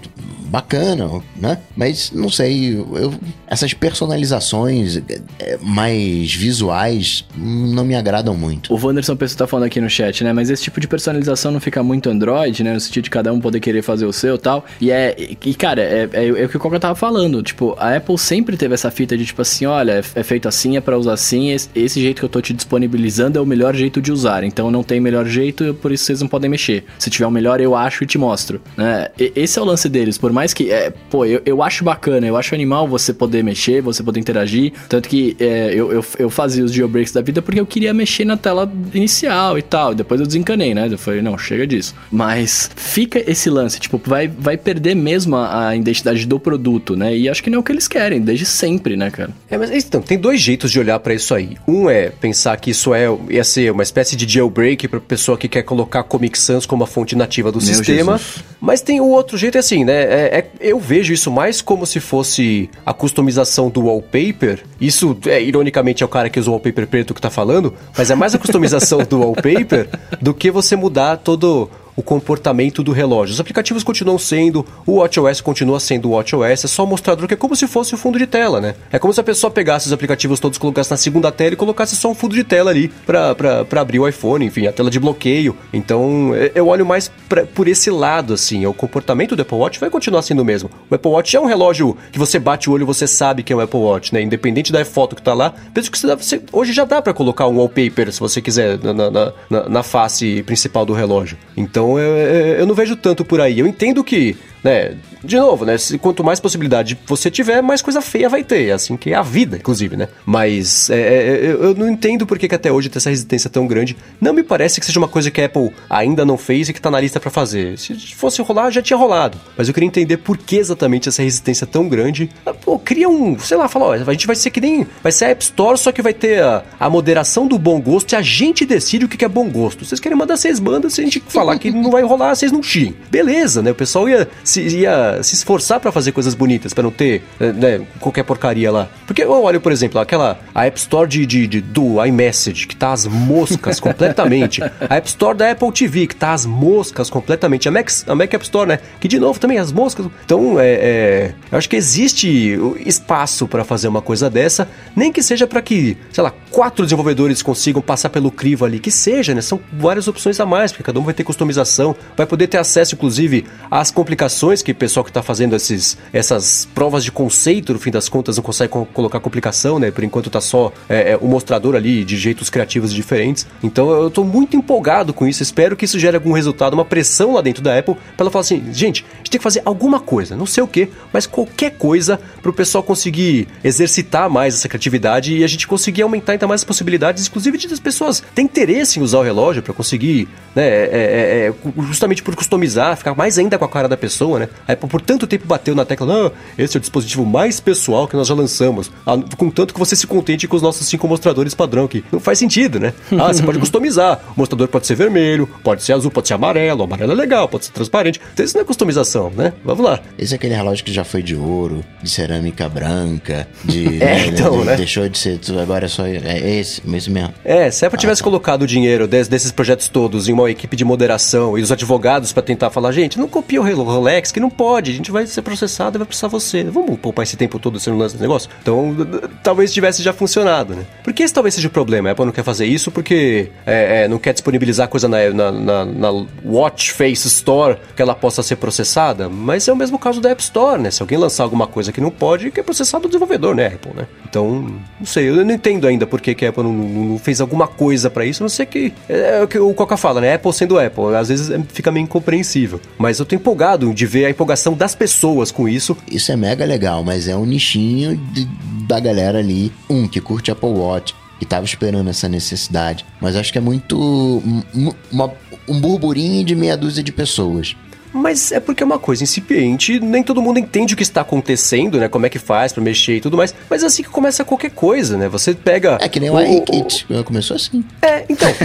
bacana, né? Mas não sei, eu, essas personalizações é, mais visuais não me agradam muito. O Wanderson Pessoa tá falando aqui no chat, né? Mas esse tipo de personalização não fica muito Android, né? No sentido de cada um poder querer fazer o seu e tal. E é. E, cara, é, é, é o que o Coca tava falando. Tipo, a Apple sempre teve essa fita de tipo assim: olha, é, é feito assim, é para usar assim. Esse, esse, jeito que eu tô te disponibilizando é o melhor jeito de usar. Então não tem melhor jeito, por isso vocês não podem mexer. Se tiver o um melhor, eu acho e te mostro. Né? E, esse é o lance deles. Por mais que. É, pô, eu, eu acho bacana, eu acho animal você poder mexer, você poder interagir. Tanto que é, eu, eu, eu, fazia os jailbreaks da vida porque eu queria mexer na tela inicial e tal. Depois eu desencanei, né? Eu falei, não, chega disso. Mas fica esse lance, tipo, vai, vai perder mesmo a, a identidade do produto, né? E acho que não é o que eles querem, desde sempre, né, cara? É, mas então, tem dois jeitos de olhar para isso aí. Um é pensar que isso é ia ser uma espécie de jailbreak para pessoa que quer colocar Comic Sans como a fonte nativa do Meu sistema. Jesus. Mas tem o outro jeito, é assim, né? É, é, eu vejo isso mais como se fosse a customização do wallpaper. Isso, é, ironicamente, é o cara que usa o wallpaper preto que tá falando, mas é mais a customização do wallpaper do que você mudar todo o comportamento do relógio. Os aplicativos continuam sendo, o WatchOS continua sendo o WatchOS, é só um mostrador que é como se fosse o fundo de tela, né? É como se a pessoa pegasse os aplicativos todos, colocasse na segunda tela e colocasse só um fundo de tela ali para abrir o iPhone, enfim, a tela de bloqueio. Então, é, eu olho mais pra, por esse lado, assim, o comportamento do Apple Watch vai continuar sendo o mesmo. O Apple Watch é um relógio que você bate o olho você sabe que é um Apple Watch, né? Independente da foto que tá lá, penso que você hoje já dá para colocar um wallpaper, se você quiser, na, na, na, na face principal do relógio. Então, então eu, eu não vejo tanto por aí. Eu entendo que né? De novo, né? Quanto mais possibilidade você tiver, mais coisa feia vai ter. É assim que é a vida, inclusive, né? Mas é, é, eu não entendo por que, que, até hoje tem essa resistência tão grande. Não me parece que seja uma coisa que a Apple ainda não fez e que tá na lista para fazer. Se fosse rolar, já tinha rolado. Mas eu queria entender por que exatamente essa resistência tão grande. Ah, pô, cria um, sei lá, fala, ó, a gente vai ser que nem. Vai ser a App Store, só que vai ter a, a moderação do bom gosto e a gente decide o que, que é bom gosto. Vocês querem mandar seis bandas, se a gente falar que não vai rolar, vocês não chiem. Beleza, né? O pessoal ia se, ia se esforçar para fazer coisas bonitas, para não ter eh, né, qualquer porcaria lá. Porque eu olho, por exemplo, aquela a App Store de, de, de do iMessage, que tá as moscas completamente. A App Store da Apple TV, que tá as moscas completamente. A Mac, a Mac App Store, né? Que de novo também as moscas. Então, é, é eu acho que existe espaço para fazer uma coisa dessa, nem que seja para que, sei lá, quatro desenvolvedores consigam passar pelo crivo ali, que seja, né? São várias opções a mais, porque cada um vai ter customização, vai poder ter acesso, inclusive, às complicações que o pessoal que está fazendo esses, essas provas de conceito, no fim das contas, não consegue co colocar complicação, né? Por enquanto tá só é, é, o mostrador ali de jeitos criativos diferentes. Então eu estou muito empolgado com isso. Espero que isso gere algum resultado, uma pressão lá dentro da Apple, para ela falar assim: gente, a gente tem que fazer alguma coisa, não sei o que, mas qualquer coisa para o pessoal conseguir exercitar mais essa criatividade e a gente conseguir aumentar ainda mais as possibilidades, inclusive de as pessoas terem interesse em usar o relógio para conseguir, né? É, é, é, justamente por customizar, ficar mais ainda com a cara da pessoa pessoa, né? A Apple por tanto tempo bateu na tecla, não, esse é o dispositivo mais pessoal que nós já lançamos. Ah, contanto que você se contente com os nossos cinco mostradores padrão aqui. Não faz sentido, né? Ah, você pode customizar. O mostrador pode ser vermelho, pode ser azul, pode ser amarelo. O amarelo é legal, pode ser transparente. Então isso não é customização, né? Vamos lá. Esse é aquele relógio que já foi de ouro, de cerâmica branca, de. É, então, de- né? Deixou de ser. Agora é só. É esse, esse mesmo. É, se a Apple tivesse colocado o dinheiro des- desses projetos todos em uma equipe de moderação e os advogados pra tentar falar, gente, não copia o Relo- Rolex, que não pode, a gente vai ser processado e vai precisar você. Vamos poupar esse tempo todo sendo lance negócio? Então, talvez tivesse já funcionado, né? Porque esse talvez seja o problema. A Apple não quer fazer isso porque é, é, não quer disponibilizar coisa na, na, na- na Watch Face Store que ela possa ser processada, mas é o mesmo caso da App Store, né? Se alguém lançar alguma coisa que não pode, que é processado o desenvolvedor, né, Apple, né? Então, não sei, eu não entendo ainda por que, que a Apple não, não- fez alguma coisa pra isso, não sei que. É, o que o Coca fala, né? Apple sendo Apple, às vezes é- fica meio incompreensível. Mas eu tô empolgado de ver a empolgação das pessoas com isso. Isso é mega legal, mas é um nichinho de- da galera ali, um que curte Apple Watch, que tava esperando essa necessidade. Mas acho que é muito. um- um- uma- um burburinho de meia dúzia de pessoas. Mas é porque é uma coisa incipiente, nem todo mundo entende o que está acontecendo, né? Como é que faz pra mexer e tudo mais. Mas é assim que começa qualquer coisa, né? Você pega. É que nem o iKit. Começou assim. É, então.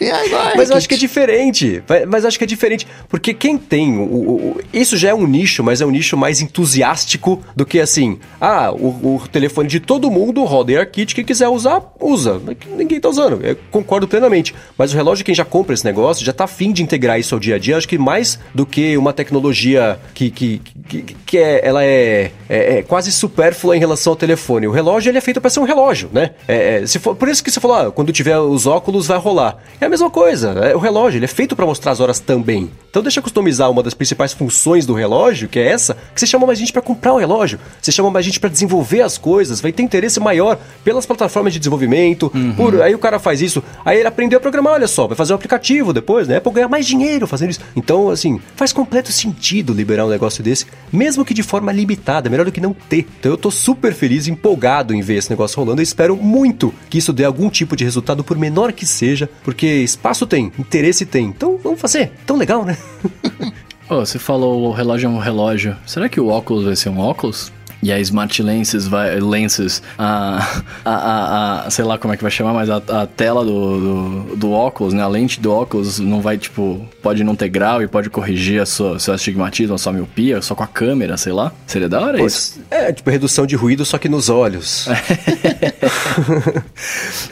E agora, Mas eu acho que é diferente. Mas acho que é diferente. Porque quem tem. O, o- o- isso já é um nicho, mas é um nicho mais entusiástico do que assim. Ah, o, o telefone de todo mundo roda AirKit. Quem quiser usar, usa. Ninguém tá usando. Eu concordo plenamente. Mas o relógio, quem já compra esse negócio, já tá afim de integrar isso ao dia a dia. Acho que mais do que uma tecnologia que, que, que, que é, ela é, é- é quase supérflua em relação ao telefone. O relógio ele é feito para ser um relógio, né? É, é, se for, por isso que você falou, ah, quando tiver os óculos vai rolar. É a mesma coisa. É, o relógio ele é feito para mostrar as horas também. Então deixa eu customizar uma das principais funções do relógio, que é essa, que você chama mais gente para comprar o relógio. Você chama mais gente para desenvolver as coisas. Vai ter interesse maior pelas plataformas de desenvolvimento. Por, aí o cara faz isso. Aí ele aprendeu a programar, olha só, vai fazer um aplicativo depois, né? Pra ganhar mais dinheiro fazendo isso. Então, assim, faz completo sentido liberar um negócio desse, mesmo que de forma limitada, melhor do que não ter. Então eu tô super feliz, empolgado em ver esse negócio rolando. Eu espero muito que isso dê algum tipo de resultado, por menor que seja, porque espaço tem, interesse tem. Então vamos fazer. Tão legal, né? Ô, você falou o relógio é um relógio. Será que o óculos vai ser um óculos? E a Smart Lenses vai. Lenses. A. A. a, a- sei lá como é que vai chamar, mas a, a tela do, do, do óculos, né? A lente do óculos não vai, tipo. Pode não ter grau e pode corrigir a sua, seu astigmatismo, a sua miopia, só com a câmera, sei lá. Seria da hora isso. É, tipo, redução de ruído, só que nos olhos.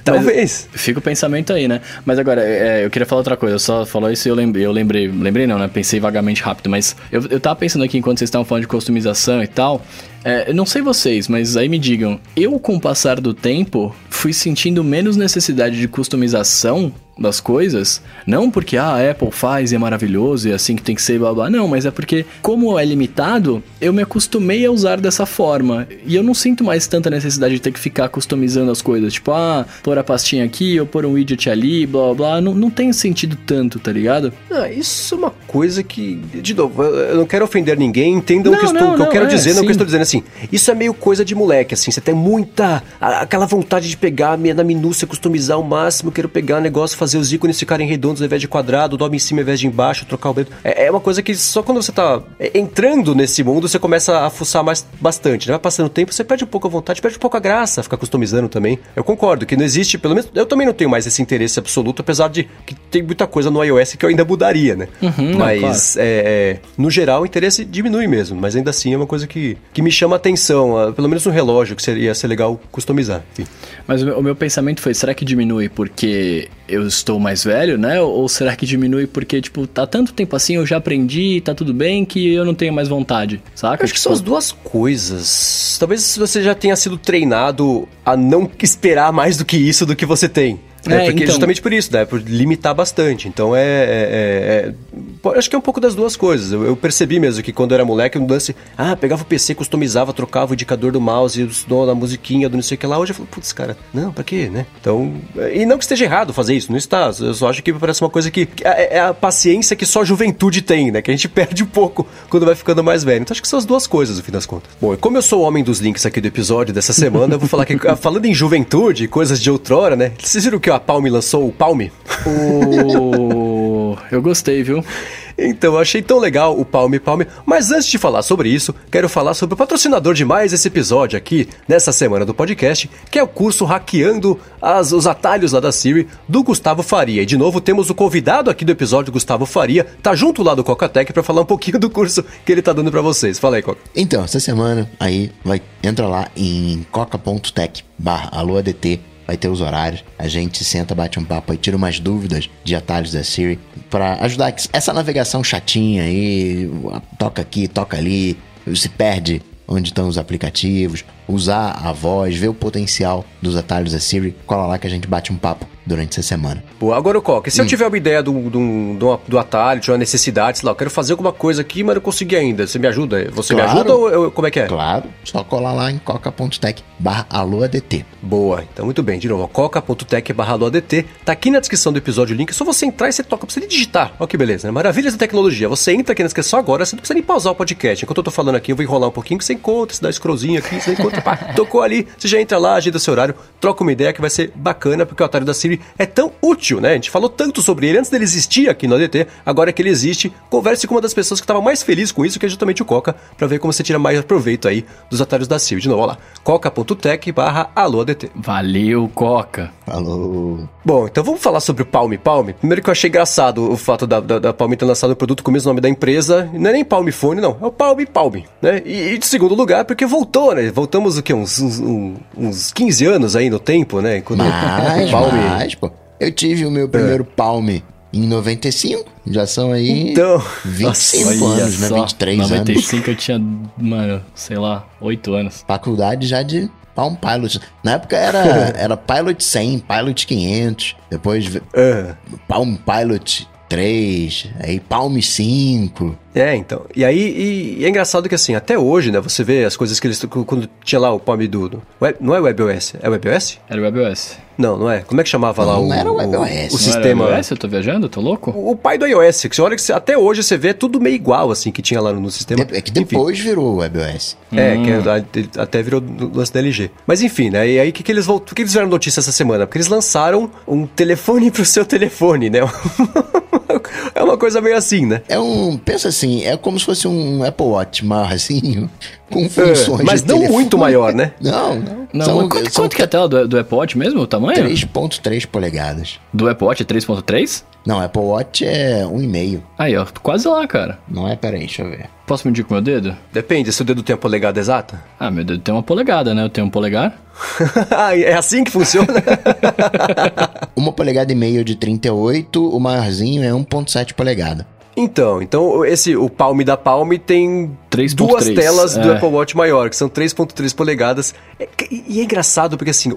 Talvez. Fica o pensamento aí, né? Mas agora, é, eu queria falar outra coisa. Eu só falou isso e eu lembrei, eu lembrei. Lembrei não, né? Pensei vagamente rápido, mas eu, eu tava pensando aqui enquanto vocês estavam falando de customização e tal. É, não sei vocês, mas aí me digam. Eu, com o passar do tempo, fui sentindo menos necessidade de customização das coisas, não porque ah, a Apple faz e é maravilhoso e é assim que tem que ser, blá blá, não, mas é porque, como é limitado, eu me acostumei a usar dessa forma. E eu não sinto mais tanta necessidade de ter que ficar customizando as coisas, tipo, ah, pôr a pastinha aqui ou pôr um widget ali, blá blá blá. Não, não tem sentido tanto, tá ligado? Ah, isso é uma coisa que, de novo, eu não quero ofender ninguém, entendam o que, estou- não, o que eu quero é, dizer, não o que eu estou dizendo assim. Isso é meio coisa de moleque, assim, você tem muita, aquela vontade de pegar na minúcia, customizar o máximo, eu quero pegar o negócio, fazer os ícones ficarem redondos ao invés de quadrado, dobra em cima ao invés de embaixo, trocar o dedo. É, é uma coisa que só quando você tá é, entrando nesse mundo, você começa a fuçar mais bastante, né? Vai passando o tempo, você perde um pouco a vontade, perde um pouco a graça ficar customizando também. Eu concordo que não existe, pelo menos, eu também não tenho mais esse interesse absoluto, apesar de que tem muita coisa no iOS que eu ainda mudaria, né? Uhum, não, Mas, é, é, no geral, o interesse diminui mesmo, mas ainda assim é uma coisa que, que me chama a atenção, ah, pelo menos um relógio, que seria ser legal customizar. Enfim. Mas o meu, pensamento foi, será que diminui porque eu estou mais velho, né? Ou, ou será que diminui porque, tipo, tá tanto tempo assim, eu já aprendi, tá tudo bem, que eu não tenho mais vontade, saca? Eu acho que Tipo, são as duas coisas. Talvez você já tenha sido treinado a não esperar mais do que isso do que você tem. Né? É, Porque então. justamente por isso, né? Por limitar bastante. Então é. é- é- é- acho que é um pouco das duas coisas. Eu, eu percebi mesmo que quando eu era moleque, eu lance. Ah, pegava o PC, customizava, trocava o indicador do mouse, o som da musiquinha, do não sei o que lá. Hoje eu falo, putz, cara, não, pra quê, né? Então. E não que esteja errado fazer isso, não está. Eu só acho que parece uma coisa que. é é a paciência que só a juventude tem, né? Que a gente perde um pouco quando vai ficando mais velho. Então acho que são as duas coisas, no fim das contas. Bom, e como eu sou o homem dos links aqui do episódio dessa semana, eu vou falar que, falando em juventude, coisas de outrora, né? Vocês viram que a Palme lançou o Palme? O... eu gostei, viu? Então, eu achei tão legal o Palme Palme. Mas antes de falar sobre isso, quero falar sobre o patrocinador de mais esse episódio aqui, nessa semana do podcast, que é o curso Hackeando as, os Atalhos lá da Siri, do Gustavo Faria. E de novo, temos o convidado aqui do episódio, Gustavo Faria, tá junto lá do Cocatec para falar um pouquinho do curso que ele tá dando para vocês. Fala aí, Coca. Então, essa semana aí vai entra lá em coca.tech barra AloADT vai ter os horários. A gente senta, bate um papo e tira umas dúvidas de atalhos da Siri para ajudar essa navegação chatinha aí, toca aqui, toca ali, se perde onde estão os aplicativos, usar a voz, ver o potencial dos atalhos da Siri, cola lá que a gente bate um papo durante essa semana. Pô, agora, Coca, se hum. eu tiver uma ideia do, do, do, do atalho, de uma necessidade, sei lá, eu quero fazer alguma coisa aqui, mas não consegui ainda, você me ajuda? Você claro, me ajuda ou eu, como é que é? Claro, só colar lá em coca.tech barra aloadt. Boa, então muito bem, de novo, coca.tech barra aloadt, tá aqui na descrição do episódio o link, é só você entrar e você toca, precisa digitar, olha que beleza, né? Maravilhas da tecnologia, você entra aqui na descrição agora, você não precisa nem pausar o podcast, enquanto eu tô falando aqui, eu vou enrolar um pouquinho, que você encontra, você dá scrollzinho aqui, você encontra, pá, tocou ali, você já entra lá, agenda seu horário, troca uma ideia que vai ser bacana, porque o atalho da Siri é tão útil, né? A gente falou tanto sobre ele antes dele existir aqui no ADT, agora que ele existe, converse com uma das pessoas que estava mais feliz com isso, que é justamente o Coca, para ver como você tira mais proveito aí dos atalhos da Siri. De novo, olha lá, coca.tech barra AlôADT. Valeu, Coca. Falou. Bom, então vamos falar sobre o Palme Palme. Primeiro que eu achei engraçado o fato da, da, da Palme ter lançado o produto com o mesmo nome da empresa. Não é nem Palme Fone, não. É o Palme Palme, né? E, e de segundo lugar, porque voltou, né? Voltamos o quê? Uns, uns, uns 15 anos aí no tempo, né? Quando mais, Palme... mais, pô. Eu tive o meu primeiro é. Palme em 95. Já são aí então, 25 nossa, anos, né? 23 95 anos. 95 eu tinha, mano, sei lá, 8 anos. Faculdade já de Palm Pilot. Na época era, era Pilot 100, Pilot 500. Depois uh. Palm Pilot 3, aí Palm 5. É, então. E aí, e, e é engraçado que assim, até hoje, né, você vê as coisas que eles. Quando tinha lá o Palm do. Web, não é WebOS, é WebOS? Era WebOS. Não, não é. Como é que chamava não, lá não o. Não era WebOS. O, o sistema. Era WebOS? Eu tô viajando? Tô louco? O, o pai do iOS, que você olha que você, até hoje você vê tudo meio igual, assim, que tinha lá no, sistema. É que depois enfim. virou WebOS. É, hum. que até virou lance da LG. Mas enfim, né? E aí o que, que eles voltam. que eles fizeram notícia essa semana? Porque eles lançaram um telefone pro seu telefone, né? é uma coisa meio assim, né? É um. Pensa assim, é como se fosse um Apple Watch marrazinho, com funções. É, mas não telefone. muito maior, né? Não, não. não são, quanto, são... quanto que é a tela do, do Apple Watch mesmo? O tamanho? 3,3 polegadas. Do Apple Watch é 3,3? Não, Apple Watch é 1,5. Aí, ó, quase lá, cara. Não é? Peraí, deixa eu ver. Posso medir com meu dedo? Depende, se o dedo tem a polegada exata? Ah, meu dedo tem uma polegada, né? Eu tenho um polegar. Ah, é assim que funciona? uma polegada e meio de 38, o maiorzinho é 1.7 polegada. Então, então esse o Palm da Palm tem 3. duas 3, telas é. do Apple Watch maior, que são 3.3 polegadas. É, e é engraçado porque assim,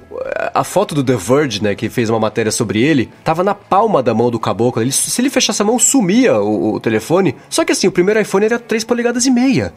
a foto do The Verge, né, que fez uma matéria sobre ele, tava na palma da mão do caboclo. Ele, se ele fechasse a mão, sumia o, o, telefone. Só que assim, o primeiro iPhone era 3 polegadas e meia.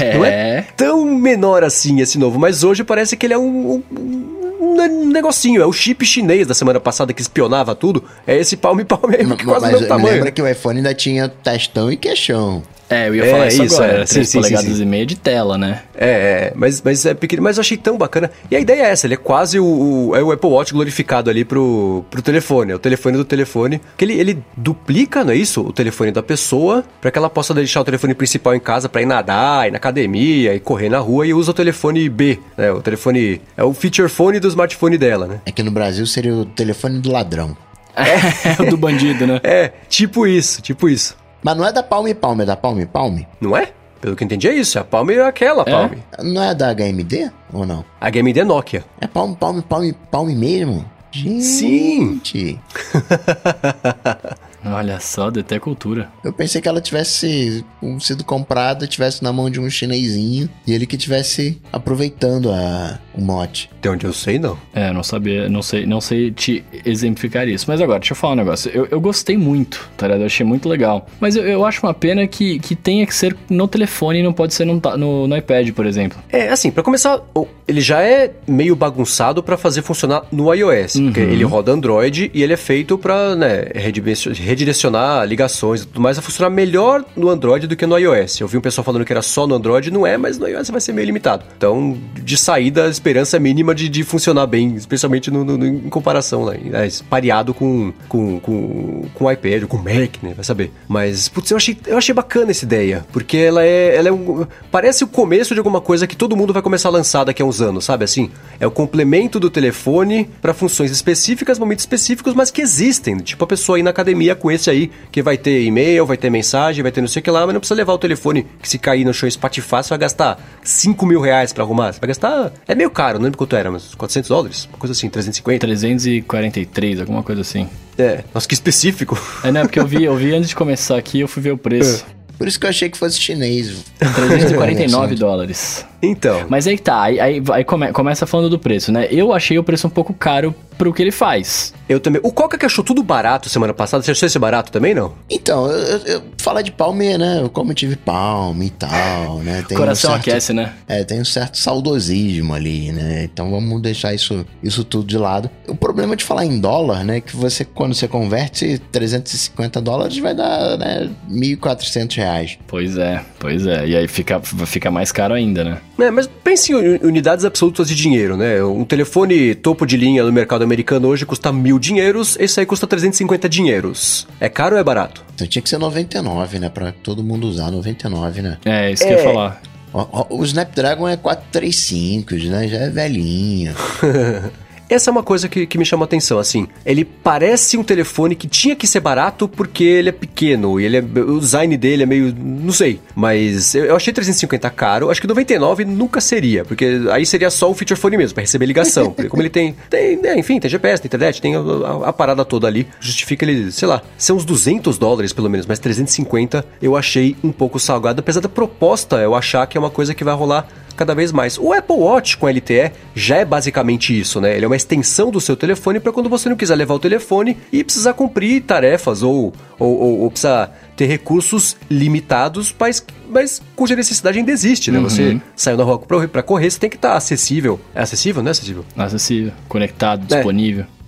É. Não é tão menor assim esse novo, mas hoje parece que ele é um, um um negocinho, é o chip chinês da semana passada que espionava tudo. É esse palme palme aí, que quase mas, tamanho. Lembra que o iPhone ainda tinha testão e queixão. É, eu ia falar é, isso, isso agora, é. 3 sim, polegadas sim, sim. e meia de tela, né? É, é, mas, mas é pequeno, mas eu achei tão bacana. E a ideia é essa, ele é quase o, o, é o Apple Watch glorificado ali pro, pro telefone, é o telefone do telefone, que ele, ele duplica, não é isso? O telefone da pessoa, para que ela possa deixar o telefone principal em casa para ir nadar, ir na academia, e correr na rua, e usa o telefone B, né? O telefone, é o feature phone do smartphone dela, né? É que no Brasil seria o telefone do ladrão. É, o do bandido, né? É, tipo isso, tipo isso. Mas não é da Palme Palme, é da Palme Palme? Não é? Pelo que eu entendi é isso, a Palme é aquela é? Palme. Não é da HMD ou não? A HMD é Nokia. É Palme, Palme, Palme, Palme mesmo? Gente. Sim. Olha só, até cultura. Eu pensei que ela tivesse sido comprada, tivesse na mão de um chinesinho e ele que tivesse aproveitando a, o mote. De onde eu sei, não. É, não sabia, não sei, não sei te exemplificar isso. Mas agora, deixa eu falar um negócio. Eu, eu gostei muito, tá ligado? Eu achei muito legal. Mas eu, eu acho uma pena que, que tenha que ser no telefone e não pode ser no, no, no iPad, por exemplo. É, assim, para começar, ele já é meio bagunçado para fazer funcionar no iOS. Uhum. Porque ele roda Android e ele é feito pra, né, redimensionar redirecionar ligações e tudo mais, vai funcionar melhor no Android do que no iOS. Eu vi um pessoal falando que era só no Android, não é, mas no iOS vai ser meio limitado. Então, de saída, a esperança mínima de, de funcionar bem, especialmente no, no, em comparação, né? É, pareado com, com, com, com o iPad, com o Mac, né? Vai saber. Mas, putz, eu achei, eu achei bacana essa ideia, porque ela é, ela é um, parece o começo de alguma coisa que todo mundo vai começar a lançar daqui a uns anos, sabe? Assim, é o complemento do telefone para funções específicas, momentos específicos, mas que existem. Tipo a pessoa ir na academia com esse aí, que vai ter e-mail, vai ter mensagem, vai ter não sei o que lá, mas não precisa levar o telefone que se cair no chão espatifar, você vai gastar 5 mil reais pra arrumar. Você vai gastar. É meio caro, não lembro quanto era, mas 400 dólares? Uma coisa assim, 350. 343, alguma coisa assim. É, nossa, que específico. É, né? Porque eu vi, eu vi antes de começar aqui, eu fui ver o preço. É. Por isso que eu achei que fosse chinês. 349 dólares. Então. Mas aí tá, aí, aí, aí come- começa falando do preço, né? Eu achei o preço um pouco caro pro que ele faz. Eu também. O Coca que achou tudo barato semana passada, você achou esse barato também, não? Então, eu, eu, eu- falar de palme, né? Eu como tive palme e tal, né? Tem Coração um certo, aquece, né? É, tem um certo saudosismo ali, né? Então vamos deixar isso, isso tudo de lado. O problema de falar em dólar, né? Que você, quando você converte 350 dólares, vai dar, né? 1.400 reais. Pois é, pois é. E aí fica, fica mais caro ainda, né? É, mas pense em uni- unidades absolutas de dinheiro, né? Um telefone topo de linha no mercado americano hoje custa mil dinheiros, esse aí custa 350 dinheiros. É caro ou é barato? Então tinha que ser 99, né? Pra todo mundo usar 99, né? É, isso que eu ia É. falar. Ó, ó, O Snapdragon é 435, né? Já é velhinho. Essa é uma coisa que, que me chama atenção, assim. Ele parece um telefone que tinha que ser barato porque ele é pequeno e ele é, o design dele é meio. não sei. Mas eu, eu achei 350 caro. Acho que 99 nunca seria, porque aí seria só o feature phone mesmo, pra receber ligação. Como ele tem. tem né, enfim, tem GPS, tem internet, tem a, a- a parada toda ali. Justifica ele, sei lá, ser uns 200 dólares pelo menos, mas 350 eu achei um pouco salgado. Apesar da proposta eu achar que é uma coisa que vai rolar cada vez mais. O Apple Watch com LTE já é basicamente isso, né? Ele é uma extensão do seu telefone para quando você não quiser levar o telefone e precisar cumprir tarefas ou, ou, ou, ou precisar ter recursos limitados, mas, mas cuja necessidade ainda existe, né? Você saiu na rua para correr, você tem que estar acessível. É acessível, não é acessível? Acessível, conectado, disponível. É,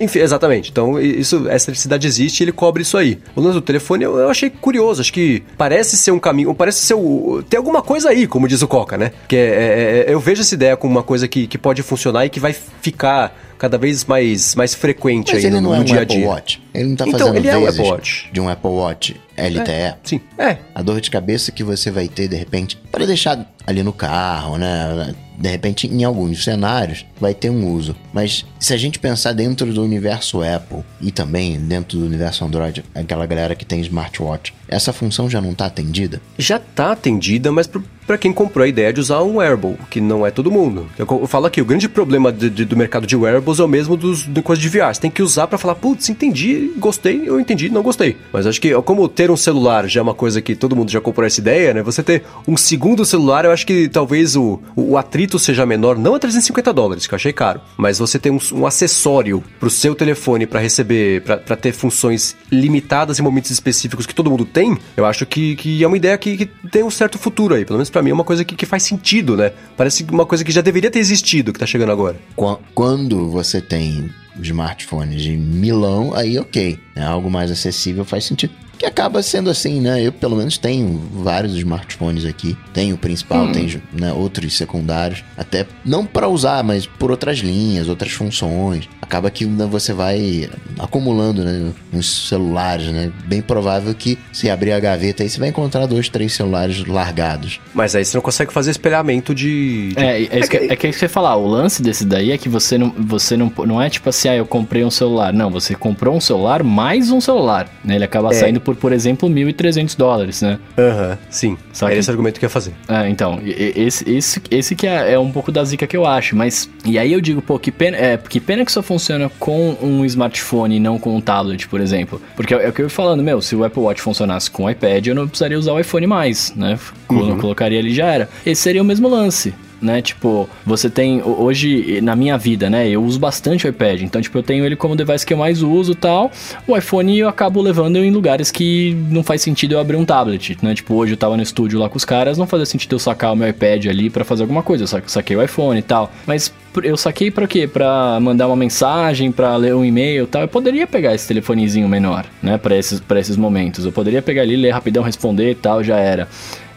enfim, exatamente. Então, isso, essa necessidade existe e ele cobre isso aí. O lance do telefone eu, eu achei curioso. Acho que parece ser um caminho, parece ser o. Tem alguma coisa aí, como diz o Coca, né? Que é, é- é- eu vejo essa ideia como uma coisa que, que pode funcionar e que vai ficar cada vez mais, mais frequente Mas aí ele no, não é um dia a Apple dia. Watch. Ele não tá Então, fazendo ele é um Apple Watch. de um Apple Watch LTE. Sim, é. A dor de cabeça que você vai ter, de repente, para deixar ali no carro, né? De repente, em alguns cenários, vai ter um uso. Mas se a gente pensar dentro do universo Apple e também dentro do universo Android, aquela galera que tem smartwatch, essa função já não tá atendida? já tá atendida, mas pra quem comprou a ideia de usar um wearable, que não é todo mundo. Eu, eu falo aqui, o grande problema de- de- do mercado de wearables é o mesmo dos de coisa de VR. Você tem que usar pra falar, putz, entendi, gostei, eu entendi, não gostei. Mas acho que como ter um celular já é uma coisa que todo mundo já comprou essa ideia, né? Você ter um segundo celular, eu acho que talvez o, o, atrito seja menor, não a 350 dólares, que eu achei caro, mas você ter um, um acessório pro seu telefone pra receber, pra ter funções limitadas em momentos específicos que todo mundo tem, eu acho que, que é uma ideia que, que tem um certo futuro aí. Pelo menos pra mim é uma coisa que, que faz sentido, né? Parece uma coisa que já deveria ter existido, que tá chegando agora. Qua- Quando você tem smartphones de milão, aí ok. É algo mais acessível, faz sentido. Que acaba sendo assim, né? Eu, pelo menos, tenho vários smartphones aqui. Tenho o principal, tenho né, outros secundários. Até não para usar, mas por outras linhas, outras funções. Acaba que né, você vai acumulando né, uns celulares, né? Bem provável que se abrir a gaveta aí, você vai encontrar dois, três celulares largados. Mas aí você não consegue fazer espelhamento de. de- É, é, isso que, é que é você ia falar. O lance desse daí é que você não, você não, não é tipo assim, ah, eu comprei um celular. Não, você comprou um celular mais um celular. Né? Ele acaba É. saindo por, por exemplo, 1.300 dólares, né? Aham, sim. Só Era que- esse argumento que eu ia fazer. É, então, esse, esse, esse que é, é um pouco da zica que eu acho, mas... E aí eu digo, pô, que pena, é, que pena que só funciona com um smartphone e não com um tablet, por exemplo. Porque é, o que eu ia falando, meu, se o Apple Watch funcionasse com o iPad, eu não precisaria usar o iPhone mais, né? Quando eu colocaria ali já era. Esse seria o mesmo lance. Né, tipo, você tem ho- hoje na minha vida, né? Eu uso bastante o iPad, então tipo, eu tenho ele como device que eu mais uso, tal. O iPhone eu acabo levando em lugares que não faz sentido eu abrir um tablet, né? Tipo, hoje eu tava no estúdio lá com os caras, não fazia sentido eu sacar o meu iPad ali pra fazer alguma coisa, eu sa- saquei o iPhone e tal. Mas eu saquei para quê? Para mandar uma mensagem, para ler um e-mail, tal. Eu poderia pegar esse telefonezinho menor, né, para esses para esses momentos. Eu poderia pegar ali, ler rapidão, responder, tal, já era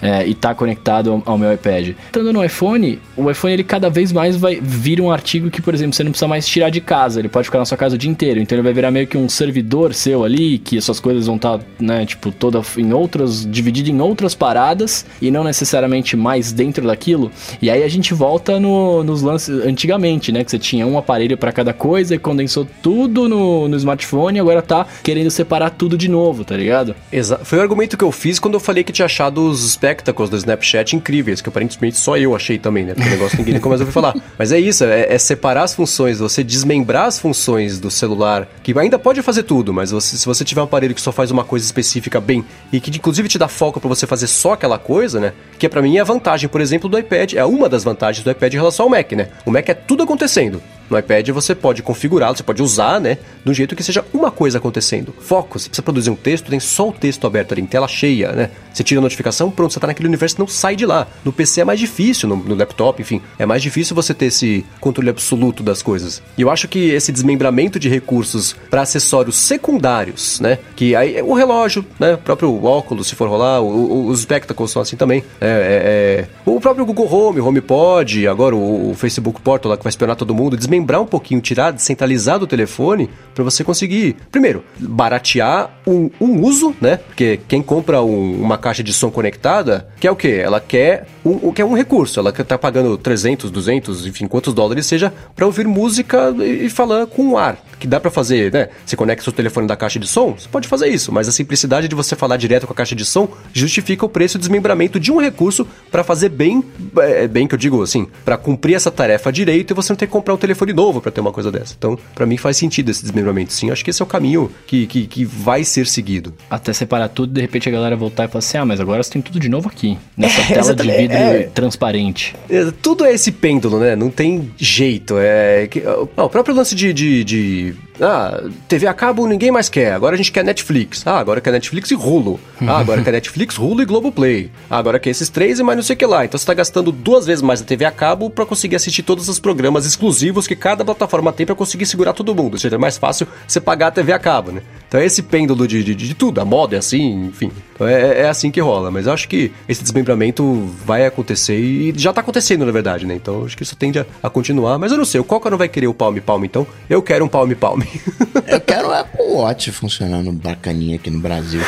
é, e tá conectado ao, meu iPad. Estando no iPhone, o iPhone ele cada vez mais vai vir um artigo que, por exemplo, você não precisa mais tirar de casa, ele pode ficar na sua casa o dia inteiro. Então ele vai virar meio que um servidor seu ali, que suas coisas vão estar, tá, né, tipo, toda em outras, dividido em outras paradas e não necessariamente mais dentro daquilo. E aí a gente volta no, nos lances antigamente, né, que você tinha um aparelho para cada coisa e condensou tudo no, no smartphone agora tá querendo separar tudo de novo, tá ligado? Exato. Foi o argumento que eu fiz quando eu falei que tinha achado os specs spectacles do Snapchat incríveis, que aparentemente só eu achei também, né? Porque o negócio ninguém nunca mais ouviu falar. Mas é isso, é, é, separar as funções, você desmembrar as funções do celular, que ainda pode fazer tudo, mas você, se você tiver um aparelho que só faz uma coisa específica bem, e que inclusive te dá foco para você fazer só aquela coisa, né? Que é para mim é a vantagem, por exemplo, do iPad, é uma das vantagens do iPad em relação ao Mac, né? O Mac é tudo acontecendo. No iPad você pode configurá-lo, você pode usar, né? De um jeito que seja uma coisa acontecendo. Foco, você precisa produzir um texto, tem só o texto aberto ali, em tela cheia, né? Você tira a notificação, pronto, você tá naquele universo não sai de lá. No PC é mais difícil, no, no laptop, enfim, é mais difícil você ter esse controle absoluto das coisas. E eu acho que esse desmembramento de recursos para acessórios secundários, né? Que aí o relógio, né? O próprio óculos, se for rolar, o, o, os spectacles são assim também. É, é, é, o próprio Google Home, HomePod, agora o, o Facebook Portal lá que vai espionar todo mundo, desmembrar um pouquinho, tirar, descentralizar do telefone para você conseguir, primeiro, baratear um, um, uso, né? Porque quem compra um, uma caixa de som conectada quer o quê? Ela quer um, quer um recurso, ela tá pagando 300, 200, enfim, quantos dólares seja para ouvir música e, e falar com o ar que dá para fazer, né? Você conecta seu telefone da caixa de som, você pode fazer isso, mas a simplicidade de você falar direto com a caixa de som justifica o preço de desmembramento de um recurso para fazer bem, é, bem que eu digo assim, para cumprir essa tarefa direito e você não ter que comprar um telefone novo para ter uma coisa dessa. Então, para mim faz sentido esse desmembramento, sim. Acho que esse é o caminho que, que, que vai ser seguido. Até separar tudo, de repente a galera voltar e falar assim: ah, mas agora você tem tudo de novo aqui, nessa é, tela de vidro é, transparente. É, tudo é esse pêndulo, né? Não tem jeito. É, que, ó, o próprio lance de, de, de ah, TV a cabo ninguém mais quer. Agora a gente quer Netflix. Ah, agora quer Netflix e Hulu. Ah, agora quer Netflix, Hulu e Globoplay. Ah, agora quer esses três e mais não sei o que lá. Então você tá gastando duas vezes mais a TV a cabo para conseguir assistir todos os programas exclusivos que cada plataforma tem para conseguir segurar todo mundo. Ou seja, é mais fácil você pagar a TV a cabo, né? Então é esse pêndulo de, de, de tudo. A moda é assim, enfim. Então é, é assim que rola. Mas eu acho que esse desmembramento vai acontecer e já tá acontecendo, na verdade, né? Então acho que isso tende a, a continuar. Mas eu não sei, o Coca não vai querer o palme palme, então eu quero um palme palme. Eu quero o Apple Watch funcionando bacaninha aqui no Brasil.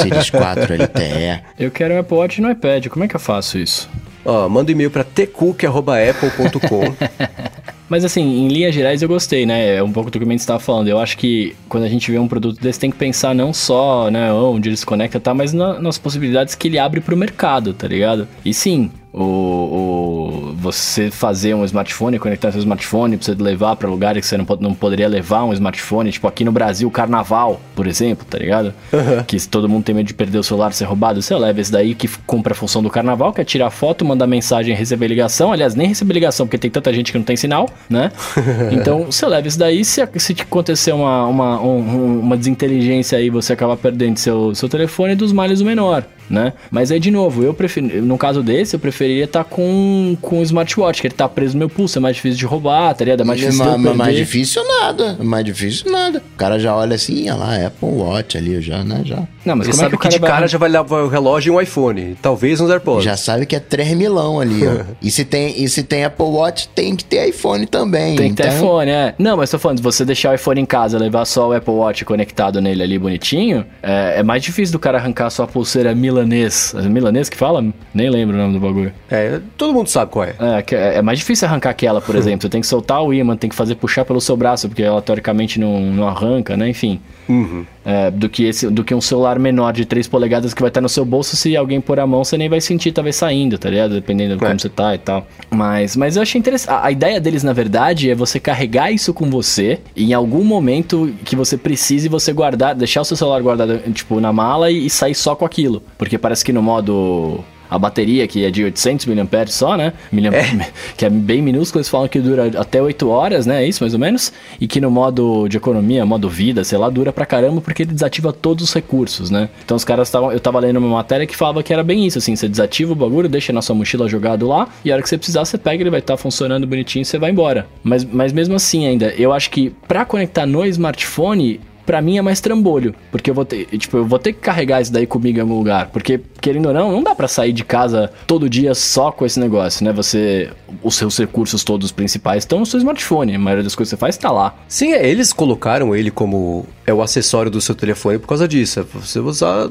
Series 4 LTE. Eu quero o Apple Watch no iPad. Como é que eu faço isso? Ó, manda um e-mail para tcook.apple.com Mas assim, em linhas gerais eu gostei, né? É um pouco do que o Mendes estava falando. Eu acho que quando a gente vê um produto desse, tem que pensar não só, né, onde ele se conecta, tá, mas na, nas possibilidades que ele abre para o mercado, tá ligado? E sim, o, você fazer um smartphone, conectar seu smartphone você levar para lugares que você não, não poderia levar um smartphone, tipo aqui no Brasil, carnaval, por exemplo, tá ligado? Uhum. Que todo mundo tem medo de perder o celular, ser roubado, você leva esse daí que cumpre a função do carnaval, que é tirar foto, mandar mensagem, receber ligação. Aliás, nem receber ligação, porque tem tanta gente que não tem sinal, né? então, você leva isso daí, se, se acontecer uma, uma, um, uma desinteligência aí, você acaba perdendo seu, seu telefone, dos males o menor né? Mas aí, de novo, eu prefiro, no caso desse, eu preferiria estar tá com, com o smartwatch, que ele tá preso no meu pulso, é mais difícil de roubar, tá ligado? É mais difícil de mais difícil nada, mais difícil nada. O cara já olha assim, olha lá, Apple Watch ali, já, né, já. Não, mas Ele como é que, o cara de vai... cara já vai levar o relógio e um iPhone, talvez uns AirPods. Já sabe que é 3 milão ali, ó. e, se tem, e se tem Apple Watch, tem que ter iPhone também. Tem que então... ter iPhone, é. Não, mas tô falando, se você deixar o iPhone em casa levar só o Apple Watch conectado nele ali bonitinho, é, é mais difícil do cara arrancar sua pulseira milanês milanês que fala? Nem lembro o nome do bagulho. É, todo mundo sabe qual é. É, é, é mais difícil arrancar aquela, por exemplo. Você tem que soltar o imã, tem que fazer puxar pelo seu braço, porque ela teoricamente não, não arranca, né? Enfim. Uhum. É, do, que esse, do que um celular menor de 3 polegadas que vai estar no seu bolso, se alguém pôr a mão, você nem vai sentir, talvez saindo, tá ligado? Dependendo de é. como você tá e tal. Mas, mas eu achei interessante. A, a, ideia deles, na verdade, é você carregar isso com você em algum momento que você precise você guardar, deixar o seu celular guardado, tipo, na mala e, e sair só com aquilo. Porque parece que no modo a bateria, que é de 800 mAh só, né? Miliamp... É. Que é bem minúsculo, eles falam que dura até 8 horas, né? É isso, mais ou menos. E que no modo de economia, modo vida, sei lá, dura pra caramba porque ele desativa todos os recursos, né? Então os caras estavam. Eu tava lendo uma matéria que falava que era bem isso, assim, você desativa o bagulho, deixa na sua mochila jogado lá, e a hora que você precisar, você pega, ele vai estar tá funcionando bonitinho e você vai embora. Mas, mas mesmo assim ainda, eu acho que para conectar no smartphone, para mim é mais trambolho, porque eu vou ter, tipo, eu vou ter que carregar isso daí comigo em algum lugar, porque querendo ou não, não dá para sair de casa todo dia só com esse negócio, né? Você os seus recursos todos principais estão no seu smartphone, a maioria das coisas que você faz está lá. Sim, é, eles colocaram ele como é o acessório do seu telefone por causa disso. É você usar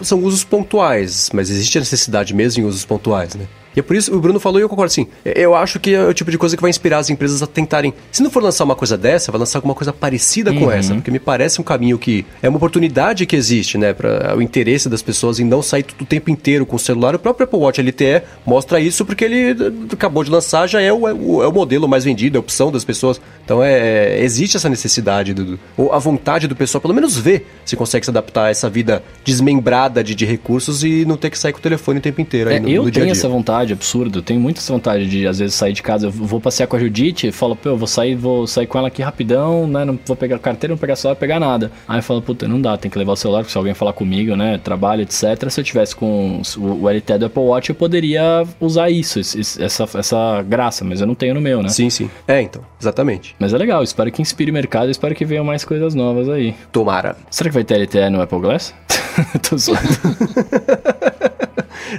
são usos pontuais, mas existe a necessidade mesmo em usos pontuais, né? E é por isso, o Bruno falou e eu concordo assim. Eu acho que é o tipo de coisa que vai inspirar as empresas a tentarem. Se não for lançar uma coisa dessa, vai lançar alguma coisa parecida uhum. com essa. Porque me parece um caminho que é uma oportunidade que existe, né? Para o interesse das pessoas em não sair o tempo inteiro com o celular. O próprio Apple Watch LTE mostra isso porque ele acabou de lançar, já é o, é o, é o modelo mais vendido, é a opção das pessoas. Então é, é existe essa necessidade, do, ou a vontade do pessoal, pelo menos ver se consegue se adaptar a essa vida desmembrada de, de recursos e não ter que sair com o telefone o tempo inteiro. É, no, eu no tenho essa vontade vontade absurda. Eu tenho muita vontade de, às vezes, sair de casa. Eu vou passear com a Judite e falo, pô, eu vou sair, vou sair com ela aqui rapidão, né? Não vou pegar carteira, não pegar celular, pegar nada. Aí eu falo, puta, não dá, tem que levar o celular, porque se alguém falar comigo, né? Trabalho, etc. Se eu tivesse com o LTE do Apple Watch, eu poderia usar isso, essa, essa graça, mas eu não tenho no meu, né? Sim, sim. É, então, exatamente. Mas é legal, espero que inspire o mercado, espero que venham mais coisas novas aí. Tomara. Será que vai ter LTE no Apple Glass? Tô zoando.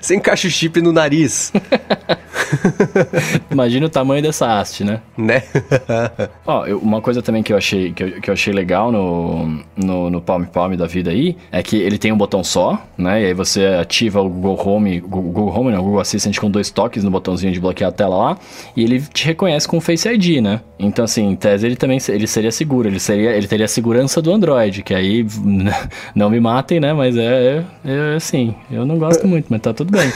Você encaixa o chip no nariz. Imagina o tamanho dessa haste, né? Né? Ó, eu, uma coisa também que eu achei, que eu, que eu achei legal no, no, no Palm Palm da vida aí é que ele tem um botão só, né? E aí você ativa o Google Home, Google Home, não, o Google Assistant com dois toques no botãozinho de bloquear a tela lá, e ele te reconhece com o Face ID, né? Então, assim, em tese ele também ele seria seguro, ele, seria, ele teria a segurança do Android, que aí não me matem, né? Mas é, é, é assim, eu não gosto muito, mas tá tudo bem.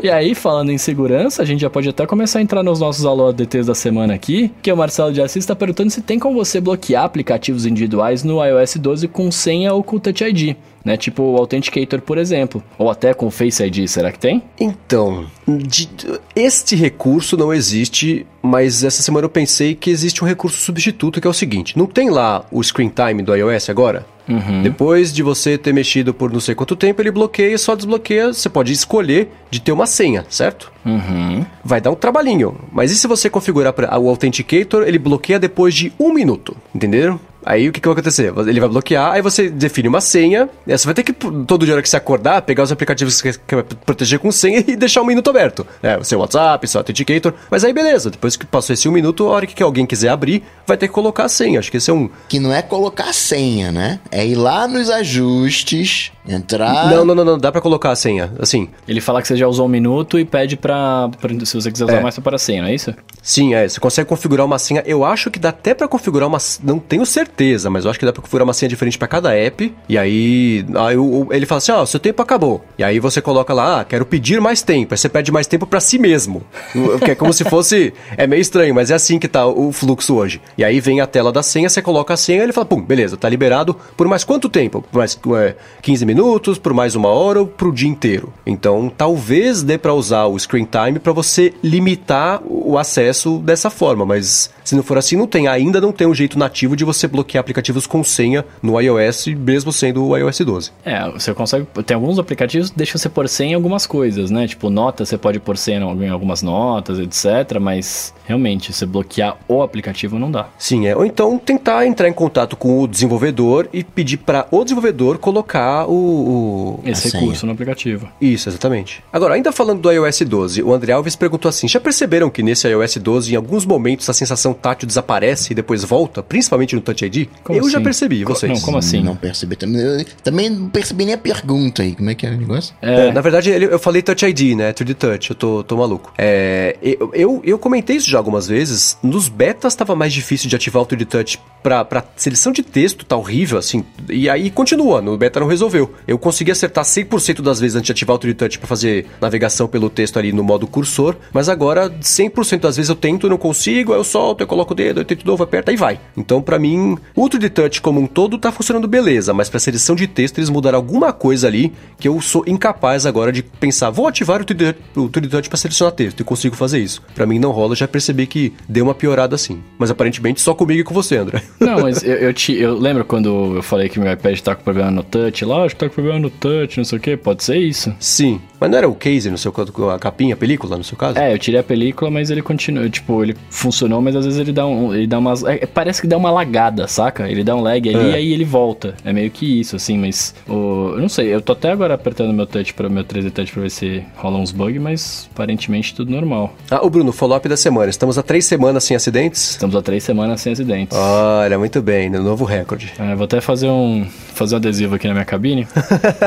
E aí, falando em segurança, a gente já pode até começar a entrar nos nossos alô ADTs da semana aqui, que o Marcelo de Assis está perguntando se tem como você bloquear aplicativos individuais no iOS 12 com senha ou com Touch ID né? Tipo o Authenticator, por exemplo. Ou até com o Face ID, será que tem? Então, de, este recurso não existe, mas essa semana eu pensei que existe um recurso substituto que é o seguinte: não tem lá o screen time do iOS agora? Uhum. Depois de você ter mexido por não sei quanto tempo, ele bloqueia e só desbloqueia. Você pode escolher de ter uma senha, certo? Uhum. Vai dar um trabalhinho. Mas e se você configurar o Authenticator, ele bloqueia depois de um minuto? Entenderam? Aí o que, que vai acontecer? Ele vai bloquear, aí você define uma senha. Você vai ter que, todo dia que você acordar, pegar os aplicativos que você quer proteger com senha e deixar um minuto aberto. É, o seu WhatsApp, seu Authenticator. Mas aí beleza, depois que passou esse um minuto, a hora que alguém quiser abrir, vai ter que colocar a senha. Acho que esse é um. Que não é colocar a senha, né? É ir lá nos ajustes, entrar. Não, não, não, não. Dá pra colocar a senha. Assim. Ele fala que você já usou um minuto e pede pra. pra se você quiser usar é. mais, para a senha, não é isso? Sim, é. Você consegue configurar uma senha. Eu acho que dá até pra configurar uma. Não tenho certeza mas eu acho que dá pra configurar uma senha diferente para cada app. E aí, aí ele fala assim: ó, oh, seu tempo acabou. E aí você coloca lá, ah, quero pedir mais tempo. Aí você pede mais tempo para si mesmo. que é como se fosse. É meio estranho, mas é assim que tá o fluxo hoje. E aí vem a tela da senha, você coloca a senha ele fala: pum, beleza, tá liberado por mais quanto tempo? Por mais é, 15 minutos, por mais uma hora ou pro dia inteiro. Então talvez dê para usar o screen time para você limitar o acesso dessa forma, mas se não for assim, não tem. Ainda não tem um jeito nativo de você bloquear aplicativos com senha no iOS, mesmo sendo o iOS 12. É, você consegue. Tem alguns aplicativos que deixam você pôr senha em algumas coisas, né? Tipo, nota você pode pôr senha em algumas notas, etc. Mas realmente, você bloquear o aplicativo não dá. Sim, é. Ou então tentar entrar em contato com o desenvolvedor e pedir para o desenvolvedor colocar o. o... Esse recurso senha. no aplicativo. Isso, exatamente. Agora, ainda falando do iOS 12, o André Alves perguntou assim: já perceberam que nesse iOS 12, em alguns momentos, a sensação tátil desaparece e depois volta, principalmente no Touch ID? Como eu assim? já percebi, vocês. Não, como assim? Não percebi também. Eu também não percebi nem a pergunta aí. Como é que é o negócio? É. É, na verdade, eu falei Touch ID, né? 3D Touch, eu tô, tô maluco. É, eu, eu, eu, comentei isso já algumas vezes. Nos betas tava mais difícil de ativar o 3D Touch pra, pra seleção de texto, tá horrível, assim. E aí continua, no beta não resolveu. Eu consegui acertar 100% das vezes antes de ativar o 3D Touch pra fazer navegação pelo texto ali no modo cursor, mas agora 100% das vezes eu tento, não consigo, aí eu solto, eu coloco o dedo, eu tento de novo, aperta e vai. Então, para mim, o 3D Touch como um todo tá funcionando beleza, mas pra seleção de texto eles mudaram alguma coisa ali que eu sou incapaz agora de pensar, vou ativar o 3D, o 3D Touch pra selecionar texto e consigo fazer isso. Para mim não rola, já percebi que deu uma piorada assim. Mas aparentemente só comigo e com você, André. Não, mas eu, eu, te, eu lembro quando eu falei que meu iPad tá com problema no touch, lá, acho que tá com problema no touch, não sei o que, pode ser isso. Sim, mas não era o case no seu caso, a capinha, a película no seu caso? É, eu tirei a película, mas ele continua, tipo, ele funcionou, mas às vezes ele dá um, ele dá umas, é, parece que dá uma lagada, saca? Ele dá um lag ali é. e aí ele volta. É meio que isso, assim, mas o, eu não sei, eu tô até agora apertando meu touch para meu 3D touch pra ver se rola uns bugs, mas aparentemente tudo normal. Ah, o Bruno, follow-up da semana. Estamos há três semanas sem acidentes? Estamos há três semanas sem acidentes. Olha, muito bem, no novo recorde. É, vou até fazer um fazer um adesivo aqui na minha cabine.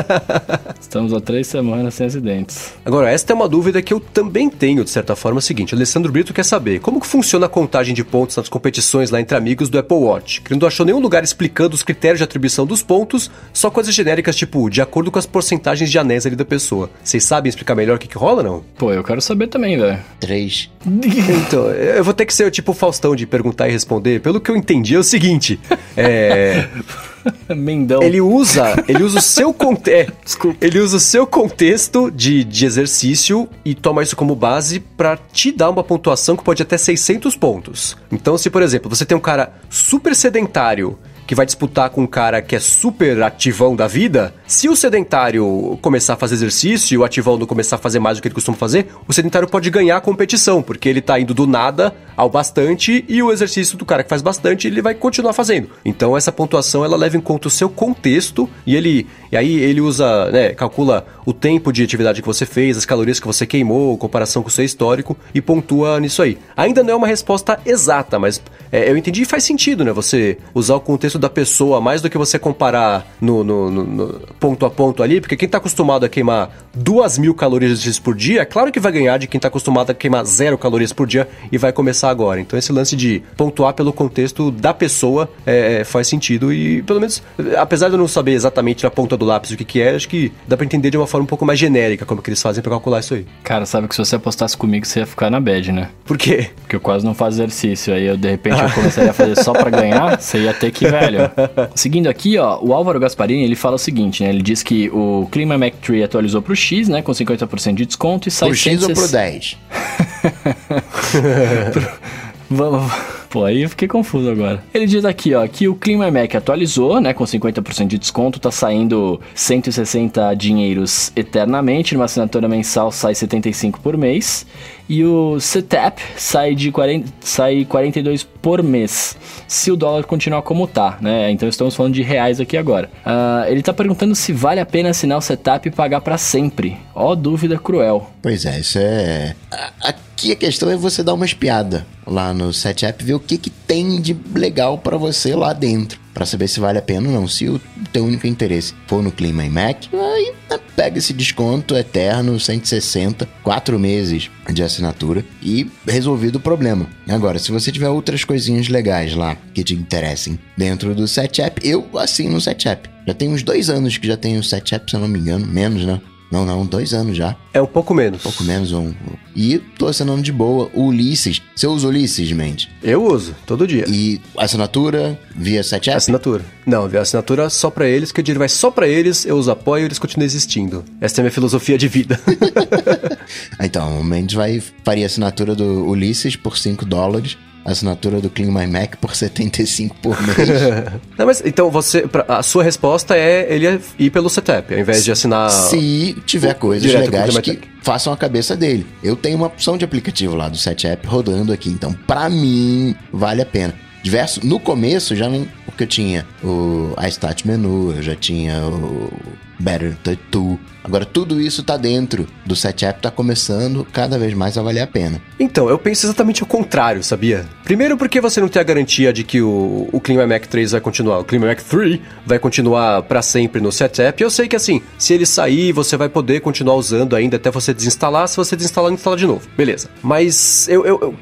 Estamos há três semanas sem acidentes. Agora, esta é uma dúvida que eu também tenho, de certa forma, é o seguinte. Alessandro Brito quer saber como que funciona a contagem de pontos nas competições lá entre amigos do Apple Watch. Que não achou nenhum lugar explicando os critérios de atribuição dos pontos, só coisas genéricas, tipo, de acordo com as porcentagens de anéis ali da pessoa. Vocês sabem explicar melhor o que, que rola, não? Pô, eu quero saber também, velho. Três. então, eu vou ter que ser tipo o Faustão de perguntar e responder. Pelo que eu entendi, é o seguinte. É. Mendão. Ele usa, ele usa o seu contexto. É, Desculpa. Ele usa o seu contexto de, de exercício e toma isso como base para te dar uma pontuação que pode até 600 pontos. Então, se por exemplo, você tem um cara super sedentário que vai disputar com um cara que é super ativão da vida, se o sedentário começar a fazer exercício e o ativão não começar a fazer mais do que ele costuma fazer, o sedentário pode ganhar a competição, porque ele tá indo do nada ao bastante e o exercício do cara que faz bastante, ele vai continuar fazendo. Então essa pontuação ela leva em conta o seu contexto e ele e aí ele usa, né, calcula o tempo de atividade que você fez, as calorias que você queimou, comparação com o seu histórico e pontua nisso aí. Ainda não é uma resposta exata, mas é, eu entendi e faz sentido, né? Você usar o contexto da pessoa mais do que você comparar no, no, no, no ponto a ponto ali, porque quem tá acostumado a queimar duas mil calorias por dia, é claro que vai ganhar de quem tá acostumado a queimar zero calorias por dia e vai começar agora. Então esse lance de pontuar pelo contexto da pessoa é, é faz sentido e pelo menos, apesar de eu não saber exatamente na ponta do lápis o que, que é, acho que dá pra entender de uma forma um pouco mais genérica como que eles fazem pra calcular isso aí. Cara, sabe que se você apostasse comigo, você ia ficar na bad, né? Por quê? Porque eu quase não faço exercício, aí eu de repente eu começaria a fazer só pra ganhar, você ia ter que, velho. Seguindo aqui, ó, o Álvaro Gasparini, ele fala o seguinte, né? Ele diz que o Clima Mac Tree atualizou pro X, né? Com 50% de desconto e sai... Pro X ou pro 10? Vamos... Pô, aí eu fiquei confuso agora. Ele diz aqui, ó, que o Clima Mac atualizou, né, com 50% de desconto, tá saindo 160 dinheiros eternamente, numa assinatura mensal sai 75 por mês. E o CETAP sai de 40, sai 42 por mês, se o dólar continuar como tá, né? Então estamos falando de reais aqui agora. Uh, ele tá perguntando se vale a pena assinar o CETAP e pagar para sempre. Ó, dúvida cruel. Pois é, isso é. Aqui a questão é você dar uma espiada lá no SetApp, ver o que, que tem de legal para você lá dentro para saber se vale a pena ou não. Se o teu único interesse for no Clima e Mac, aí né, pega esse desconto eterno, 160, 4 meses de assinatura e resolvido o problema. Agora, se você tiver outras coisinhas legais lá que te interessem dentro do SetApp, eu assino o SetApp. Já tem uns dois anos que já tenho o SetApp, se eu não me engano, menos, né? Não, não, dois anos já. É um pouco menos. Um pouco menos. Um... E tô assinando de boa o Ulisses. Você usa o Ulisses, mente? Eu uso, todo dia. E assinatura via 7 Assinatura. Não, via assinatura só para eles, que o dinheiro vai só para eles, eu os apoio e eles continuam existindo. Essa é a minha filosofia de vida. então, o Mendes vai, faria assinatura do Ulisses por 5 dólares assinatura do Clean My Mac por 75 por mês. Não, mas então você, a sua resposta é ele ir pelo setup, ao invés de assinar. Se tiver coisas legais que façam a cabeça dele. Eu tenho uma opção de aplicativo lá do SetApp rodando aqui, então para mim vale a pena. Diverso, no começo já não, porque eu tinha o iStat menu, eu já tinha o Better Tool, Agora, tudo isso está dentro do setup, está começando cada vez mais a valer a pena. Então, eu penso exatamente o contrário, sabia? Primeiro porque você não tem a garantia de que o, o Clima Mac 3 vai continuar, o Clima Mac 3 vai continuar para sempre no setup. Eu sei que assim, se ele sair, você vai poder continuar usando ainda até você desinstalar. Se você desinstalar, instala de novo. Beleza. Mas eu. eu, eu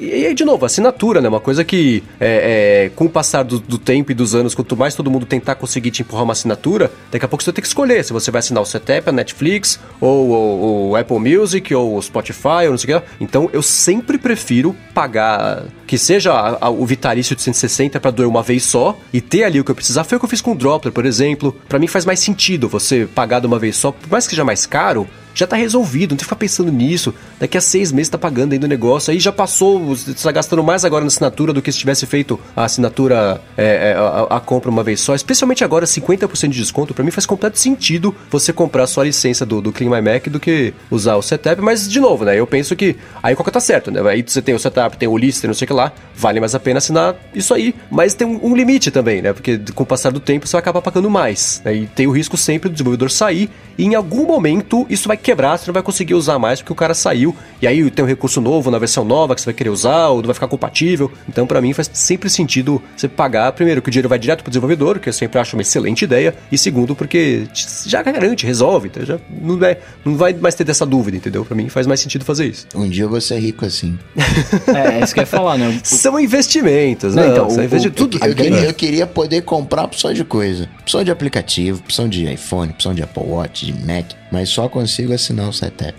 e de novo, assinatura, né? Uma coisa que é, é, com o passar do, do tempo e dos anos, quanto mais todo mundo tentar conseguir te empurrar uma assinatura, daqui a pouco você ter que escolher se você vai assinar o Setup, a Netflix, ou o Apple Music, ou o Spotify, ou não sei o que. Então eu sempre prefiro pagar que seja a, a, o vitalício de 160 para doer uma vez só e ter ali o que eu precisar. Foi o que eu fiz com o Dropler, por exemplo. Para mim faz mais sentido você pagar de uma vez só, por mais que seja mais caro, já tá resolvido, não tem que ficar pensando nisso. Daqui a seis meses tá pagando ainda o negócio, aí já passou, você tá gastando mais agora na assinatura do que se tivesse feito a assinatura, é, é, a, a, compra uma vez só. Especialmente agora, 50% de desconto, para mim faz completo sentido você comprar só a licença do, do Clean My Mac do que usar o setup, mas de novo, né, eu penso que aí qualquer tá certo, né, aí você tem o setup, tem o lister, não sei o que lá, vale mais a pena assinar isso aí, mas tem um, um limite também, né, porque com o passar do tempo você vai acabar pagando mais, né, e tem o risco sempre do desenvolvedor sair e em algum momento isso vai quebrar, você não vai conseguir usar mais porque o cara saiu, e aí tem um recurso novo na versão nova que você vai querer usar, ou não vai ficar compatível. Então, para mim, faz sempre sentido você pagar, primeiro, que o dinheiro vai direto pro desenvolvedor, que eu sempre acho uma excelente ideia, e segundo, porque já garante, resolve, então já não, é, não vai mais ter dessa dúvida, entendeu? Para mim faz mais sentido fazer isso. Um dia eu vou ser rico assim. é, é isso que eu ia falar, né? São investimentos, né? Então, são investi tudo. Eu, eu, queria, eu, queria, poder comprar opção de coisa. Opção de aplicativo, opção de iPhone, opção de Apple Watch, de Mac, mas só consigo assinar o SciTech.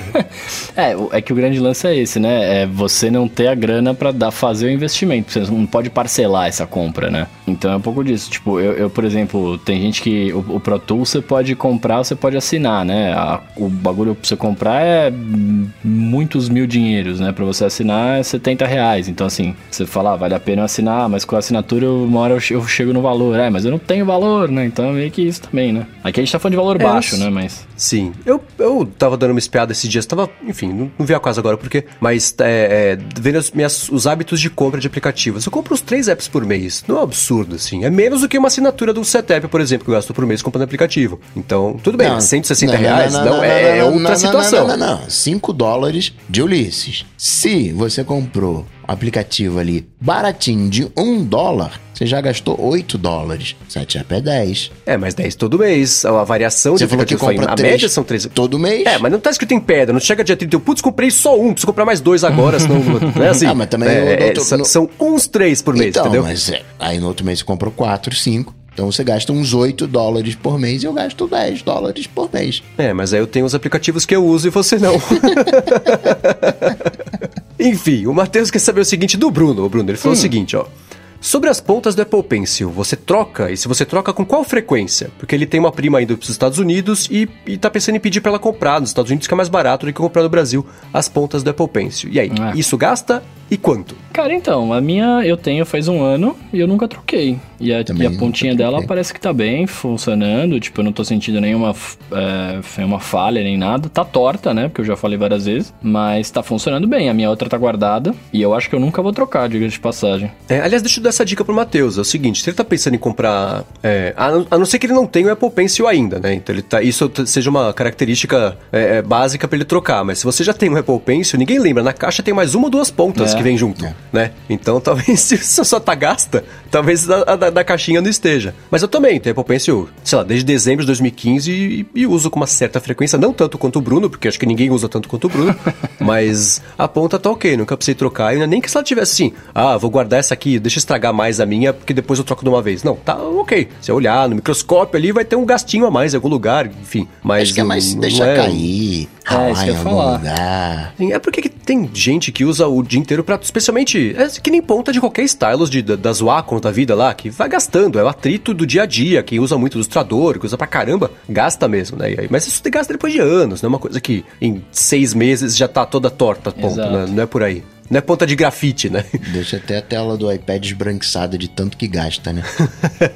é, é que o grande lance é esse, né? É você não ter a grana para dar fazer o investimento. Você não pode parcelar essa compra, né? Então é um pouco disso. Tipo, eu, eu por exemplo, tem gente que o, o Pro Tools você pode comprar, você pode assinar, né? A, o bagulho pra você comprar é muitos mil dinheiros, né? Pra você assinar é 70 reais. Então, assim, você fala, ah, vale a pena eu assinar, mas com a assinatura uma hora eu, chego no valor. É, mas eu não tenho valor, né? Então é meio que isso também, né? Aqui a gente tá falando de valor é, baixo, né? Mas. Sim. Eu, eu tava dando uma espiada esses dias, tava, enfim, não, não vi a casa agora porque, mas é, é, vendo as minhas, os hábitos de compra de aplicativos. Eu compro uns três apps por mês. Não é um absurdo, assim. É menos do que uma assinatura de um setup, por exemplo, que eu gasto por mês comprando aplicativo. Então, tudo bem, não, 160 não, reais não, não é, outra situação. Não, não, não. 5 dólares de Ulisses. Se você comprou aplicativo ali baratinho de um dólar, você já gastou 8 dólares. 7 up é 10. É, mas 10 todo mês. A variação você de falou que compra foi, 3 a média são 3. Todo mês? É, mas não tá escrito em pedra. Não chega dia 30. Putz, comprei só um. Preciso comprar mais dois agora, senão. não é assim. Ah, mas também. É, outro, são, no... são, uns três por mês, então, entendeu? Mas é, aí no outro mês você comprou 4, 5. Então você gasta uns 8 dólares por mês e eu gasto 10 dólares por mês. É, mas aí eu tenho os aplicativos que eu uso e você não. Enfim, o Matheus quer saber o seguinte do Bruno. O Bruno, ele falou hum. o seguinte, ó. Sobre as pontas do Apple Pencil, você troca? E se você troca, com qual frequência? Porque ele tem uma prima indo para os Estados Unidos e, e tá pensando em pedir para ela comprar nos Estados Unidos, que é mais barato do que comprar no Brasil as pontas do Apple Pencil. E aí, é. isso gasta e quanto? Cara, então, a minha eu tenho faz um ano e eu nunca troquei. E a, e a pontinha dela parece que tá bem funcionando. Tipo, eu não tô sentindo nenhuma, é, uma falha nem nada. Tá torta, né? Porque eu já falei várias vezes. Mas tá funcionando bem. A minha outra tá guardada. E eu acho que eu nunca vou trocar, diga de passagem. É, aliás, deixa eu dar essa dica pro Matheus. É o seguinte: se ele tá pensando em comprar. É, a, a, não ser que ele não tenha o Apple Pencil ainda, né? Então ele tá, isso seja uma característica é, é básica para ele trocar. Mas se você já tem um Apple Pencil, ninguém lembra. Na caixa tem mais uma ou duas pontas é. que vem junto, é. né? Então talvez se você só tá gasta, talvez a, a, da, caixinha não esteja. Mas eu também tenho Apple Pencil, sei lá, desde dezembro de 2015 e, e, uso com uma certa frequência, não tanto quanto o Bruno, porque acho que ninguém usa tanto quanto o Bruno, mas a ponta tá ok, nunca precisei trocar. Ainda nem que se ela tivesse assim, ah, vou guardar essa aqui, deixa estragar mais a minha, porque depois eu troco de uma vez. Não, tá ok. Se eu olhar no microscópio ali, vai ter um gastinho a mais em algum lugar, enfim. Mas acho que é mais não, deixa não é... cair. É, isso que eu ia falar. Lugar. É porque tem gente que usa o dia inteiro pra, especialmente, é que nem ponta de qualquer stylus de, das Wacom da vida lá, que vai gastando, é o atrito do dia a dia, quem usa muito ilustrador, que usa pra caramba, gasta mesmo, né? Mas isso gasta depois de anos, não é uma coisa que em seis meses já tá toda torta, ponto, né? não é por aí. Não é ponta de grafite, né? Deixa até a tela do iPad esbranquiçada de tanto que gasta, né?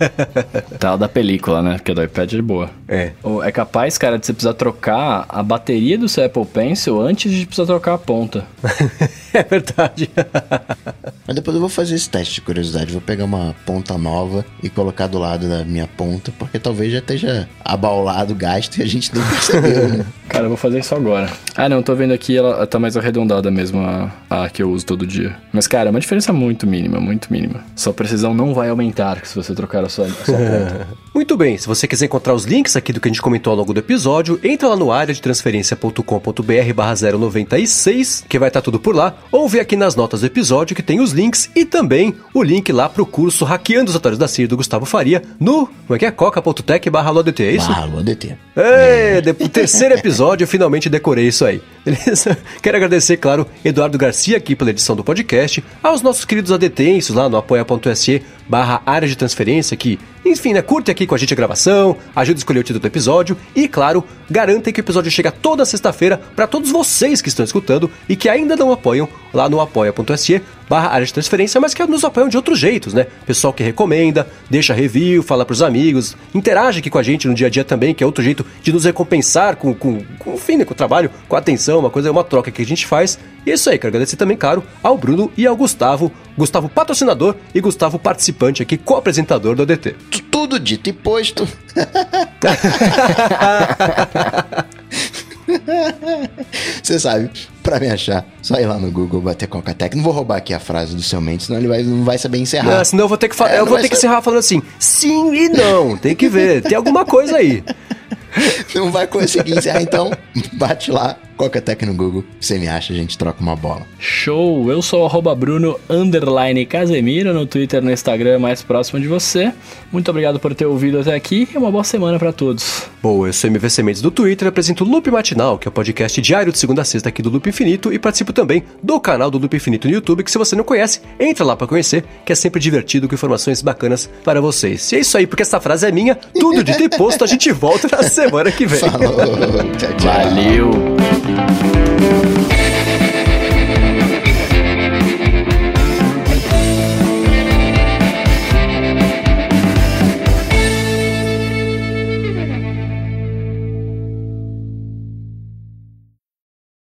tela da película, né? Porque do iPad é boa. É. É capaz, cara, de você precisar trocar a bateria do seu Apple Pencil antes de precisar trocar a ponta. é verdade. Mas depois eu vou fazer esse teste de curiosidade. Vou pegar uma ponta nova e colocar do lado da minha ponta, porque talvez já esteja abaulado o gasto e a gente não percebeu, né? Cara, eu vou fazer isso agora. Ah, não, tô vendo aqui, ela tá mais arredondada mesmo, a, a que eu uso todo dia. Mas, cara, é uma diferença muito mínima, muito mínima. Sua precisão não vai aumentar se você trocar a sua, a sua ponta. Muito bem, se você quiser encontrar os links aqui do que a gente comentou ao longo do episódio, entra lá no área de transferência.com.br barra 096, que vai estar tudo por lá, ou vê aqui nas notas do episódio que tem os links e também o link lá pro curso Hackeando os Atalhos da CIA do Gustavo Faria no, como é que é? coca.tech barra LODT, é isso? Barra LODT. É, o terceiro episódio eu finalmente decorei isso aí. Beleza? Quero agradecer, claro, Eduardo Garcia aqui pela edição do podcast, aos nossos queridos adetensos lá no apoia.se barra área de transferência que, enfim, né, curte aqui com a gente a gravação, ajuda a escolher o título do episódio e, claro, garantem que o episódio chega toda sexta-feira para todos vocês que estão escutando e que ainda não apoiam lá no apoia.se barra área de transferência, mas que nos apoiam de outros jeitos, né? Pessoal que recomenda, deixa review, fala pros amigos, interage aqui com a gente no dia a dia também, que é outro jeito de nos recompensar com, com, com enfim, né, com o trabalho, com a atenção, uma coisa, uma troca que a gente faz. E é isso aí, quero agradecer também, claro, ao Bruno e ao Gustavo, Gustavo patrocinador e Gustavo participante aqui, co-apresentador do ADT. Tudo dito e posto. Você sabe, pra me achar, só ir lá no Google, bater Coca-Tech. Não vou roubar aqui a frase do seu mente, senão ele vai, não vai saber encerrar. Não, senão eu vou ter que, é, eu vou ter que encerrar falando assim, sim e não. Tem que ver, tem alguma coisa aí. Não vai conseguir encerrar, então bate lá, Coca-Tech no Google, você me acha, a gente troca uma bola. Show! Eu sou o Bruno Casemiro no Twitter no Instagram mais próximo de você. Muito obrigado por ter ouvido até aqui e uma boa semana para todos. Boa, eu sou MVC Mendes do Twitter, apresento o Loop Matinal, que é o podcast diário de segunda a sexta aqui do Loop Infinito e participo também do canal do Loop Infinito no YouTube, que se você não conhece, entra lá para conhecer, que é sempre divertido com informações bacanas para vocês. E é isso aí, porque essa frase é minha, tudo de ter posto, a gente volta na semana que vem. Falou. tchau, tchau. Valeu.